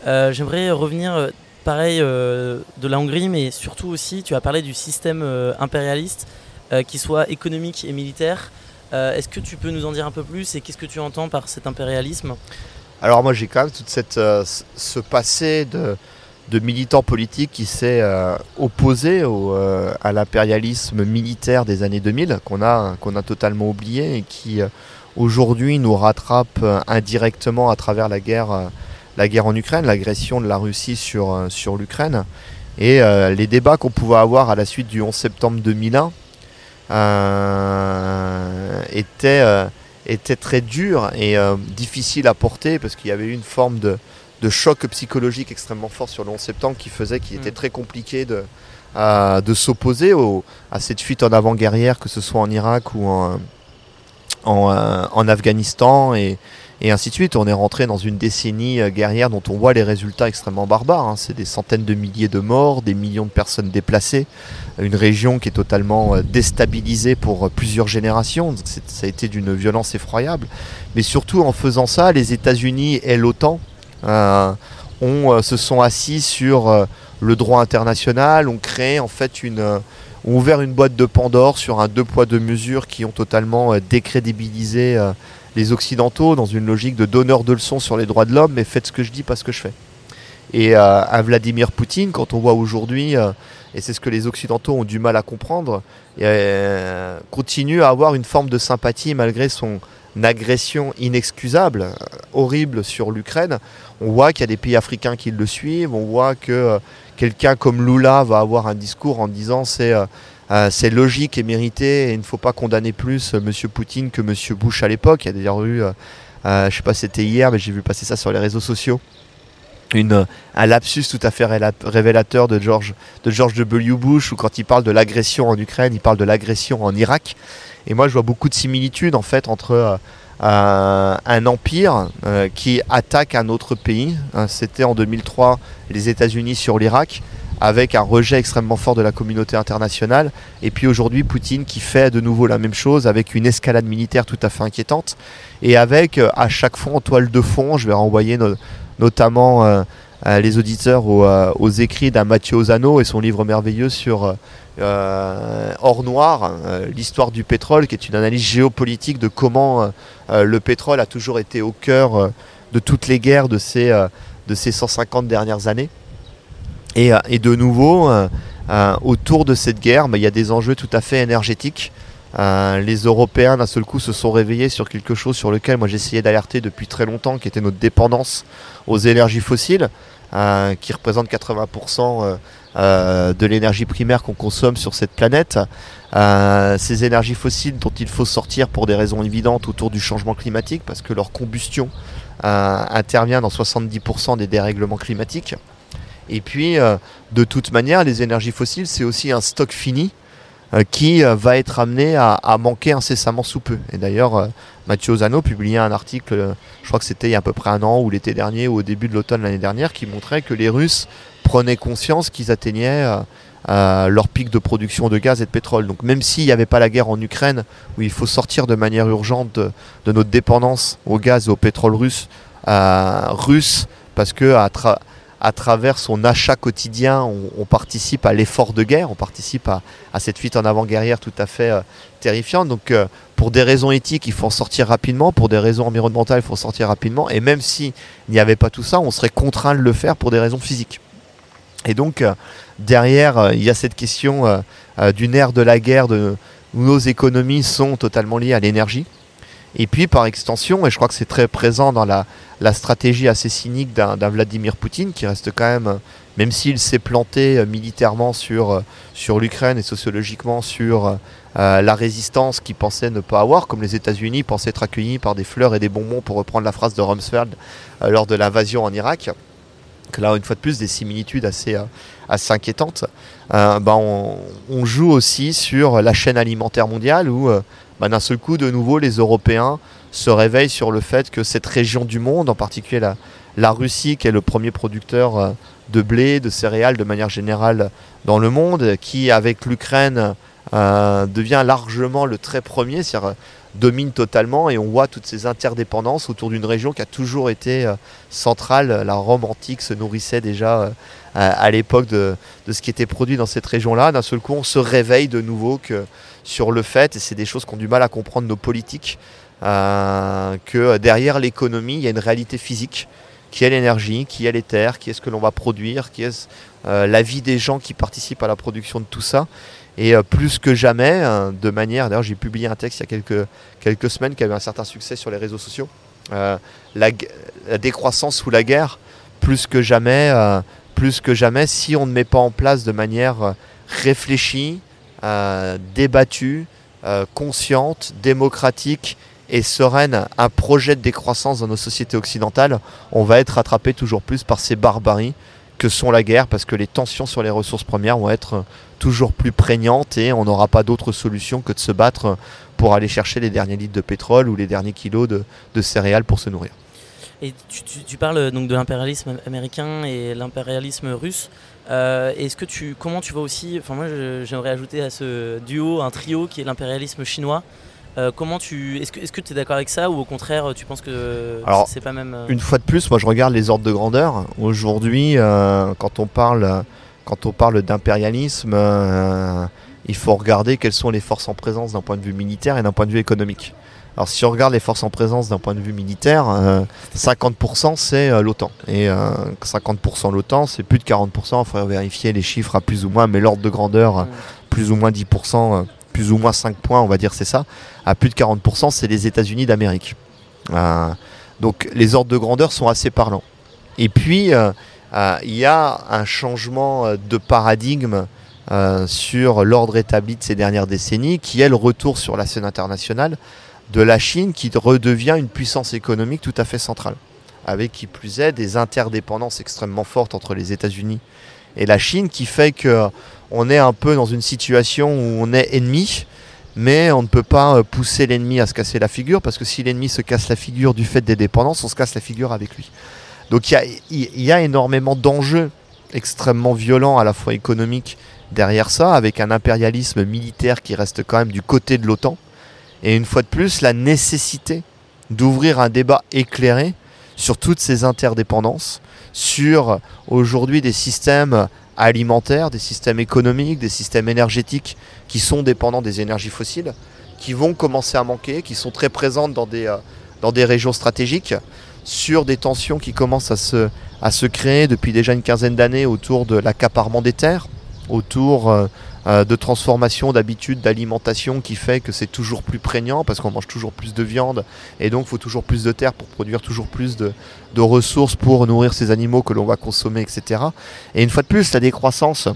euh, j'aimerais revenir pareil de la Hongrie, mais surtout aussi, tu as parlé du système impérialiste, qui soit économique et militaire. Est-ce que tu peux nous en dire un peu plus et qu'est-ce que tu entends par cet impérialisme? Alors moi j'ai quand même toute cette, ce passé de, de militant politique qui s'est opposé au, à l'impérialisme militaire des années 2000 qu'on a, qu'on a totalement oublié et qui aujourd'hui nous rattrape euh, indirectement à travers la guerre, euh, la guerre en Ukraine, l'agression de la Russie sur, euh, sur l'Ukraine. Et euh, les débats qu'on pouvait avoir à la suite du 11 septembre 2001 euh, étaient, euh, étaient très durs et difficiles à porter parce qu'il y avait eu une forme de, de choc psychologique extrêmement fort sur le 11 septembre qui faisait qu'il était Mm. très compliqué de, de s'opposer à cette fuite en avant guerrière, que ce soit en Irak ou en, en, euh, en Afghanistan et, ainsi de suite. On est rentré dans une décennie euh, guerrière dont on voit les résultats extrêmement barbares. hein. C'est des centaines de milliers de morts, des millions de personnes déplacées, une région qui est totalement euh, déstabilisée pour plusieurs générations. Ça a été d'une violence effroyable. Mais surtout en faisant ça, les États-Unis et l'OTAN euh, se sont assis sur le droit international, ont créé en fait une, ont ouvert une boîte de Pandore sur un deux poids deux mesures qui ont totalement euh, décrédibilisé euh, les Occidentaux dans une logique de donneur de leçons sur les droits de l'homme, mais faites ce que je dis, pas ce que je fais. Et euh, à Vladimir Poutine, quand on voit aujourd'hui, et c'est ce que les Occidentaux ont du mal à comprendre, continue à avoir une forme de sympathie malgré son agression inexcusable, horrible sur l'Ukraine. On voit qu'il y a des pays africains qui le suivent, on voit que quelqu'un comme Lula va avoir un discours en disant c'est euh, euh, c'est logique et mérité et il ne faut pas condamner plus euh, Monsieur Poutine que Monsieur Bush à l'époque. Il y a d'ailleurs eu, euh, je sais pas si c'était hier, mais j'ai vu passer ça sur les réseaux sociaux. Un lapsus tout à fait révélateur de George, de George W. Bush, où quand il parle de l'agression en Ukraine, il parle de l'agression en Irak. Et moi, je vois beaucoup de similitudes en fait entre euh, un empire euh, qui attaque un autre pays. Euh, C'était en 2003 les États-Unis sur l'Irak, avec un rejet extrêmement fort de la communauté internationale. Et puis aujourd'hui, Poutine qui fait de nouveau la même chose avec une escalade militaire tout à fait inquiétante. Et avec euh, à chaque fois en toile de fond, je vais renvoyer no- notamment les auditeurs aux, euh, aux écrits d'un Mathieu Ozano et son livre merveilleux sur euh, euh, Or Noir, euh, l'histoire du pétrole, qui est une analyse géopolitique de comment le pétrole a toujours été au cœur de toutes les guerres de ces, euh, de ces 150 dernières années. Et, de nouveau, autour de cette guerre, bah, il y a des enjeux tout à fait énergétiques. Euh, les Européens, d'un seul coup, se sont réveillés sur quelque chose sur lequel moi j'essayais d'alerter depuis très longtemps, qui était notre dépendance aux énergies fossiles, euh, qui représentent 80% euh, de l'énergie primaire qu'on consomme sur cette planète. Ces énergies fossiles dont il faut sortir pour des raisons évidentes autour du changement climatique, parce que leur combustion intervient dans 70% des dérèglements climatiques. Et puis, de toute manière, les énergies fossiles, c'est aussi un stock fini qui euh, va être amené à, manquer incessamment sous peu. Et d'ailleurs, euh, Mathieu Ozano publiait un article, euh, je crois que c'était il y a à peu près un an, ou l'été dernier, ou au début de l'automne l'année dernière, qui montrait que les Russes prenaient conscience qu'ils atteignaient euh, euh, leur pic de production de gaz et de pétrole. Donc même s'il n'y avait pas la guerre en Ukraine, où il faut sortir de manière urgente de, notre dépendance au gaz et au pétrole russe, euh, russe parce que à, tra- à travers son achat quotidien, on, participe à l'effort de guerre, on participe à, cette fuite en avant guerrière tout à fait euh, terrifiante. Donc euh, pour des raisons éthiques, il faut en sortir rapidement, pour des raisons environnementales, il faut en sortir rapidement. Et même s'il n'y avait pas tout ça, on serait contraint de le faire pour des raisons physiques. Et donc euh, derrière, il y a cette question d'une ère de la guerre où nos économies sont totalement liées à l'énergie. Et puis par extension, et je crois que c'est très présent dans la, stratégie assez cynique d'un Vladimir Poutine, qui reste quand même même s'il s'est planté militairement sur, sur l'Ukraine et sociologiquement sur la résistance qu'il pensait ne pas avoir, comme les États-Unis pensaient être accueillis par des fleurs et des bonbons, pour reprendre la phrase de Rumsfeld lors de l'invasion en Irak que là, une fois de plus, des similitudes assez, assez inquiétantes. bah on, on, joue aussi sur la chaîne alimentaire mondiale où bah, d'un seul coup, de nouveau, les Européens se réveillent sur le fait que cette région du monde, en particulier la, Russie, qui est le premier producteur euh, de blé, de céréales de manière générale dans le monde, qui avec l'Ukraine euh, devient largement le très premier, domine totalement et on voit toutes ces interdépendances autour d'une région qui a toujours été centrale. La Rome antique se nourrissait déjà à l'époque de, ce qui était produit dans cette région-là. D'un seul coup, on se réveille de nouveau que sur le fait, et c'est des choses qu'ont du mal à comprendre nos politiques, euh, que derrière l'économie, il y a une réalité physique, qui est l'énergie, qui est les terres, qui est ce que l'on va produire, qui est euh, la vie des gens qui participent à la production de tout ça. Et euh, plus que jamais, de manière, d'ailleurs j'ai publié un texte il y a quelques, semaines qui avait un certain succès sur les réseaux sociaux, la, la, décroissance sous la guerre, plus que jamais, plus que jamais, si on ne met pas en place de manière réfléchie, euh, débattue, euh, consciente, démocratique et sereine un projet de décroissance dans nos sociétés occidentales, on va être rattrapé toujours plus par ces barbaries que sont la guerre, parce que les tensions sur les ressources premières vont être toujours plus prégnantes et on n'aura pas d'autre solution que de se battre pour aller chercher les derniers litres de pétrole ou les derniers kilos de céréales pour se nourrir. Et tu, parles donc de l'impérialisme américain et l'impérialisme russe. Euh, est-ce que tu, comment tu vois aussi, enfin moi j'aimerais ajouter à ce duo un trio qui est l'impérialisme chinois. Euh, comment tu, est-ce que, tu es d'accord avec ça ou au contraire tu penses que c'est pas même. Euh une fois de plus, moi je regarde les ordres de grandeur. Aujourd'hui, quand on parle, quand on parle d'impérialisme, il faut regarder quelles sont les forces en présence d'un point de vue militaire et d'un point de vue économique. Alors si on regarde les forces en présence d'un point de vue militaire, 50% euh, c'est euh, l'OTAN. Et 50% euh, l'OTAN, c'est plus de 40%, il faudrait vérifier les chiffres à plus ou moins, mais l'ordre de grandeur, plus ou moins 10%, plus ou moins 5 points, on va dire c'est ça. À plus de 40%, c'est les États-Unis d'Amérique. donc les ordres de grandeur sont assez parlants. Et puis, il y a un changement de paradigme sur l'ordre établi de ces dernières décennies, qui est le retour sur la scène internationale de la Chine qui redevient une puissance économique tout à fait centrale, avec qui plus est des interdépendances extrêmement fortes entre les États-Unis et la Chine, qui fait que on est un peu dans une situation où on est ennemi, mais on ne peut pas euh, pousser l'ennemi à se casser la figure, parce que si l'ennemi se casse la figure du fait des dépendances, on se casse la figure avec lui. Donc il y, y a, énormément d'enjeux extrêmement violents, à la fois économiques, derrière ça, avec un impérialisme militaire qui reste quand même du côté de l'OTAN, et une fois de plus, la nécessité d'ouvrir un débat éclairé sur toutes ces interdépendances, sur aujourd'hui des systèmes alimentaires, des systèmes économiques, des systèmes énergétiques qui sont dépendants des énergies fossiles, qui vont commencer à manquer, qui sont très présentes dans des, euh, régions stratégiques, sur des tensions qui commencent à se, à se créer depuis déjà une quinzaine d'années autour de l'accaparement des terres, autour euh, de transformation d'habitudes d'alimentation qui fait que c'est toujours plus prégnant parce qu'on mange toujours plus de viande et donc faut toujours plus de terre pour produire toujours plus de, ressources pour nourrir ces animaux que l'on va consommer, etc. Et une fois de plus, la décroissance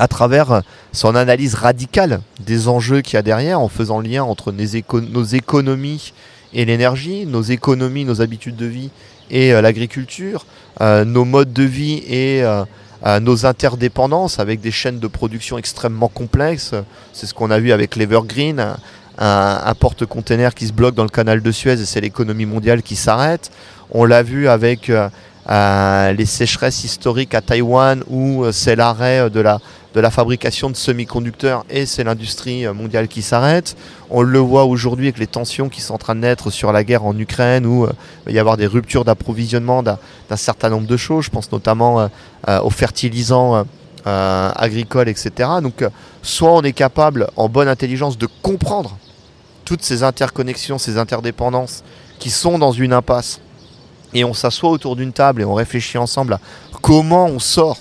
à travers son analyse radicale des enjeux qu'il y a derrière, en faisant lien entre nos, économies et l'énergie, nos économies, nos habitudes de vie et euh, l'agriculture, euh, nos modes de vie et nos interdépendances avec des chaînes de production extrêmement complexes. C'est ce qu'on a vu avec l'Evergreen, un, un porte-container qui se bloque dans le canal de Suez et c'est l'économie mondiale qui s'arrête. On l'a vu avec euh, euh, les sécheresses historiques à Taïwan où euh, c'est l'arrêt de la, de la fabrication de semi-conducteurs et c'est l'industrie mondiale qui s'arrête. On le voit aujourd'hui avec les tensions qui sont en train de naître sur la guerre en Ukraine où il va y avoir des ruptures d'approvisionnement d'un certain nombre de choses. Je pense notamment aux fertilisants agricoles, etc. Donc soit on est capable en bonne intelligence de comprendre toutes ces interconnexions, ces interdépendances qui sont dans une impasse et on s'assoit autour d'une table et on réfléchit ensemble à comment on sort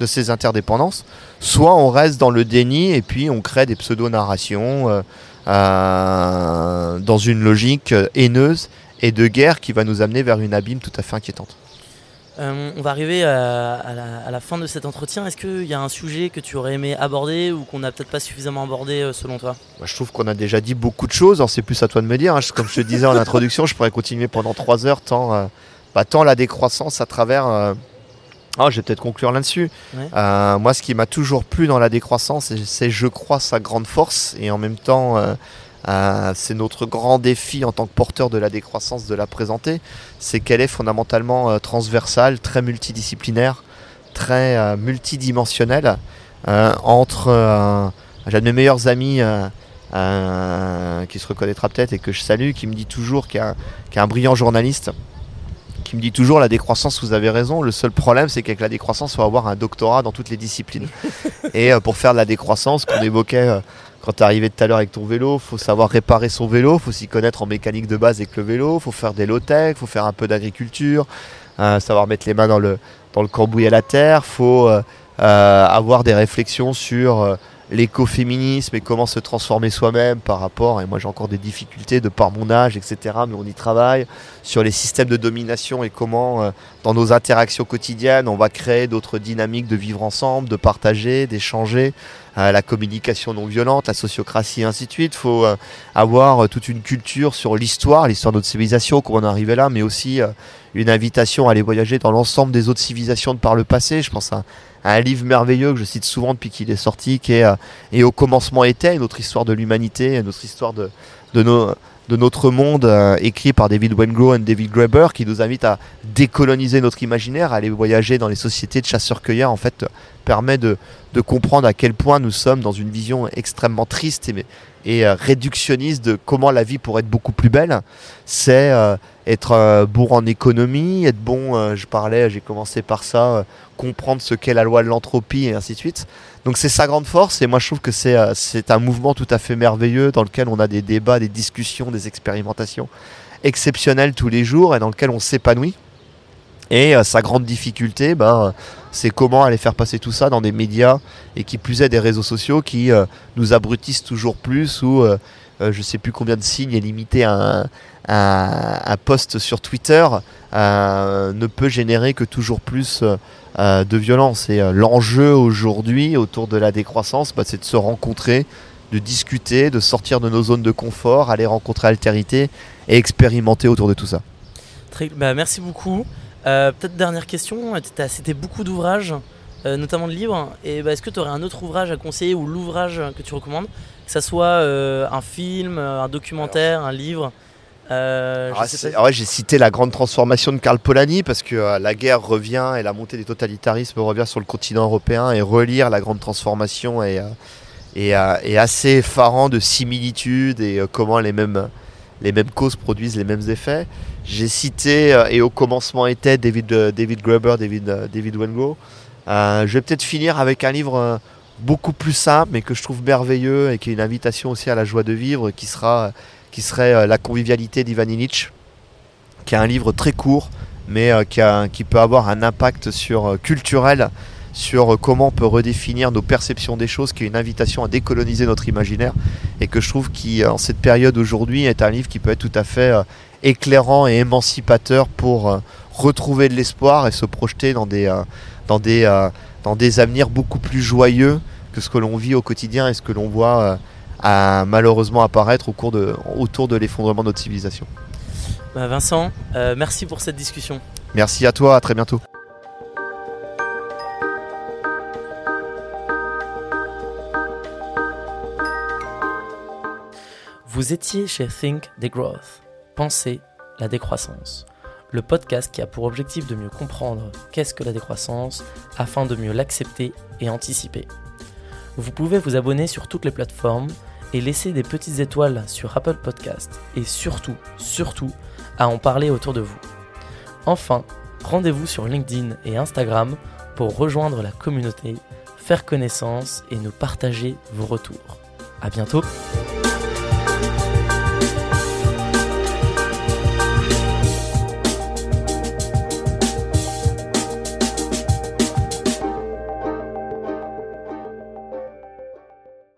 de ces interdépendances, soit on reste dans le déni et puis on crée des pseudo-narrations euh, euh, dans une logique haineuse et de guerre qui va nous amener vers une abîme tout à fait inquiétante. Euh, on va arriver à, la, fin de cet entretien. Est-ce qu'il y a un sujet que tu aurais aimé aborder ou qu'on n'a peut-être pas suffisamment abordé euh, selon toi? Je trouve qu'on a déjà dit beaucoup de choses. C'est plus à toi de me dire. Hein. Comme je te disais en [LAUGHS] introduction, je pourrais continuer pendant trois heures tant, euh, bah, tant la décroissance à travers. Oh, je vais peut-être conclure là-dessus. moi, ce qui m'a toujours plu dans la décroissance, c'est je crois sa grande force et en même temps euh, c'est notre grand défi en tant que porteur de la décroissance de la présenter, c'est qu'elle est fondamentalement euh, transversale, très multidisciplinaire, très euh, multidimensionnelle. entre j'ai un de mes meilleurs amis qui se reconnaîtra peut-être et que je salue, qui me dit toujours, qu'il est un brillant journaliste, qui me dit toujours la décroissance, vous avez raison. Le seul problème, c'est qu'avec la décroissance, il faut avoir un doctorat dans toutes les disciplines. [LAUGHS] et pour faire de la décroissance, qu'on évoquait quand tu arrivé tout à l'heure avec ton vélo, faut savoir réparer son vélo, faut s'y connaître en mécanique de base avec le vélo, faut faire des low-tech, faut faire un peu d'agriculture, euh, savoir mettre les mains dans le, dans le cambouis à la terre, faut euh, euh, avoir des réflexions sur l'écoféminisme et comment se transformer soi-même par rapport, et moi j'ai encore des difficultés de par mon âge, etc., mais on y travaille, sur les systèmes de domination et comment dans nos interactions quotidiennes on va créer d'autres dynamiques de vivre ensemble, de partager, d'échanger la communication non violente, la sociocratie et ainsi de suite. Il faut euh, avoir euh, toute une culture sur l'histoire, l'histoire de notre civilisation, comment on est arrivé là, mais aussi euh, une invitation à aller voyager dans l'ensemble des autres civilisations de par le passé. Je pense à, un livre merveilleux que je cite souvent depuis qu'il est sorti, qui est Et au commencement était, notre histoire de l'humanité, notre histoire de, notre monde euh, écrit par David Wengrow et David Graeber qui nous invite à décoloniser notre imaginaire, à aller voyager dans les sociétés de chasseurs-cueilleurs. En fait permet de, de, comprendre à quel point nous sommes dans une vision extrêmement triste et, et euh, réductionniste de comment la vie pourrait être beaucoup plus belle. C'est euh, être bon en économie, être bon, je parlais, j'ai commencé par ça, comprendre ce qu'est la loi de l'entropie et ainsi de suite. Donc c'est sa grande force et moi je trouve que euh, c'est un mouvement tout à fait merveilleux dans lequel on a des débats, des discussions, des expérimentations exceptionnelles tous les jours et dans lequel on s'épanouit. Et euh, sa grande difficulté, ben, c'est comment aller faire passer tout ça dans des médias et qui plus est des réseaux sociaux qui euh, nous abrutissent toujours plus ou je ne sais plus combien de signes est limité à un, post sur Twitter ne peut générer que toujours plus euh, de violence. Et euh, l'enjeu aujourd'hui autour de la décroissance, bah, c'est de se rencontrer, de discuter, de sortir de nos zones de confort, aller rencontrer altérité et expérimenter autour de tout ça. Très, bah, merci beaucoup. Euh, peut-être dernière question, tu as cité beaucoup d'ouvrages, notamment de livres. Et bah, est-ce que tu aurais un autre ouvrage à conseiller ou l'ouvrage que tu recommandes Que ce soit un film, un documentaire, un livre euh, j'ai cité la grande transformation de Karl Polanyi parce que euh, la guerre revient et la montée des totalitarismes revient sur le continent européen et relire la grande transformation est, euh, assez effarant de similitudes et comment les mêmes, les mêmes causes produisent les mêmes effets. J'ai cité et au commencement était David, David Graeber, David, David Wengo. je vais peut-être finir avec un livre beaucoup plus simple mais que je trouve merveilleux et qui est une invitation aussi à la joie de vivre qui sera qui serait euh, La convivialité d'Ivan Illich, qui est un livre très court, mais euh, qui, qui peut avoir un impact sur, euh, culturel sur comment on peut redéfinir nos perceptions des choses, qui est une invitation à décoloniser notre imaginaire, et que je trouve qui, en cette période aujourd'hui, est un livre qui peut être tout à fait éclairant et émancipateur pour retrouver de l'espoir et se projeter dans des, dans, des, dans des avenirs beaucoup plus joyeux que ce que l'on vit au quotidien et ce que l'on voit à malheureusement apparaître au cours de, autour de l'effondrement de notre civilisation. Bah, Vincent, euh, merci pour cette discussion. Merci à toi, à très bientôt. Vous étiez chez Think Degrowth, Pensez la décroissance, le podcast qui a pour objectif de mieux comprendre qu'est-ce que la décroissance afin de mieux l'accepter et anticiper. Vous pouvez vous abonner sur toutes les plateformes et laisser des petites étoiles sur Apple Podcast et surtout, surtout, à en parler autour de vous. Enfin, rendez-vous sur LinkedIn et Instagram pour rejoindre la communauté, faire connaissance et nous partager vos retours. À bientôt!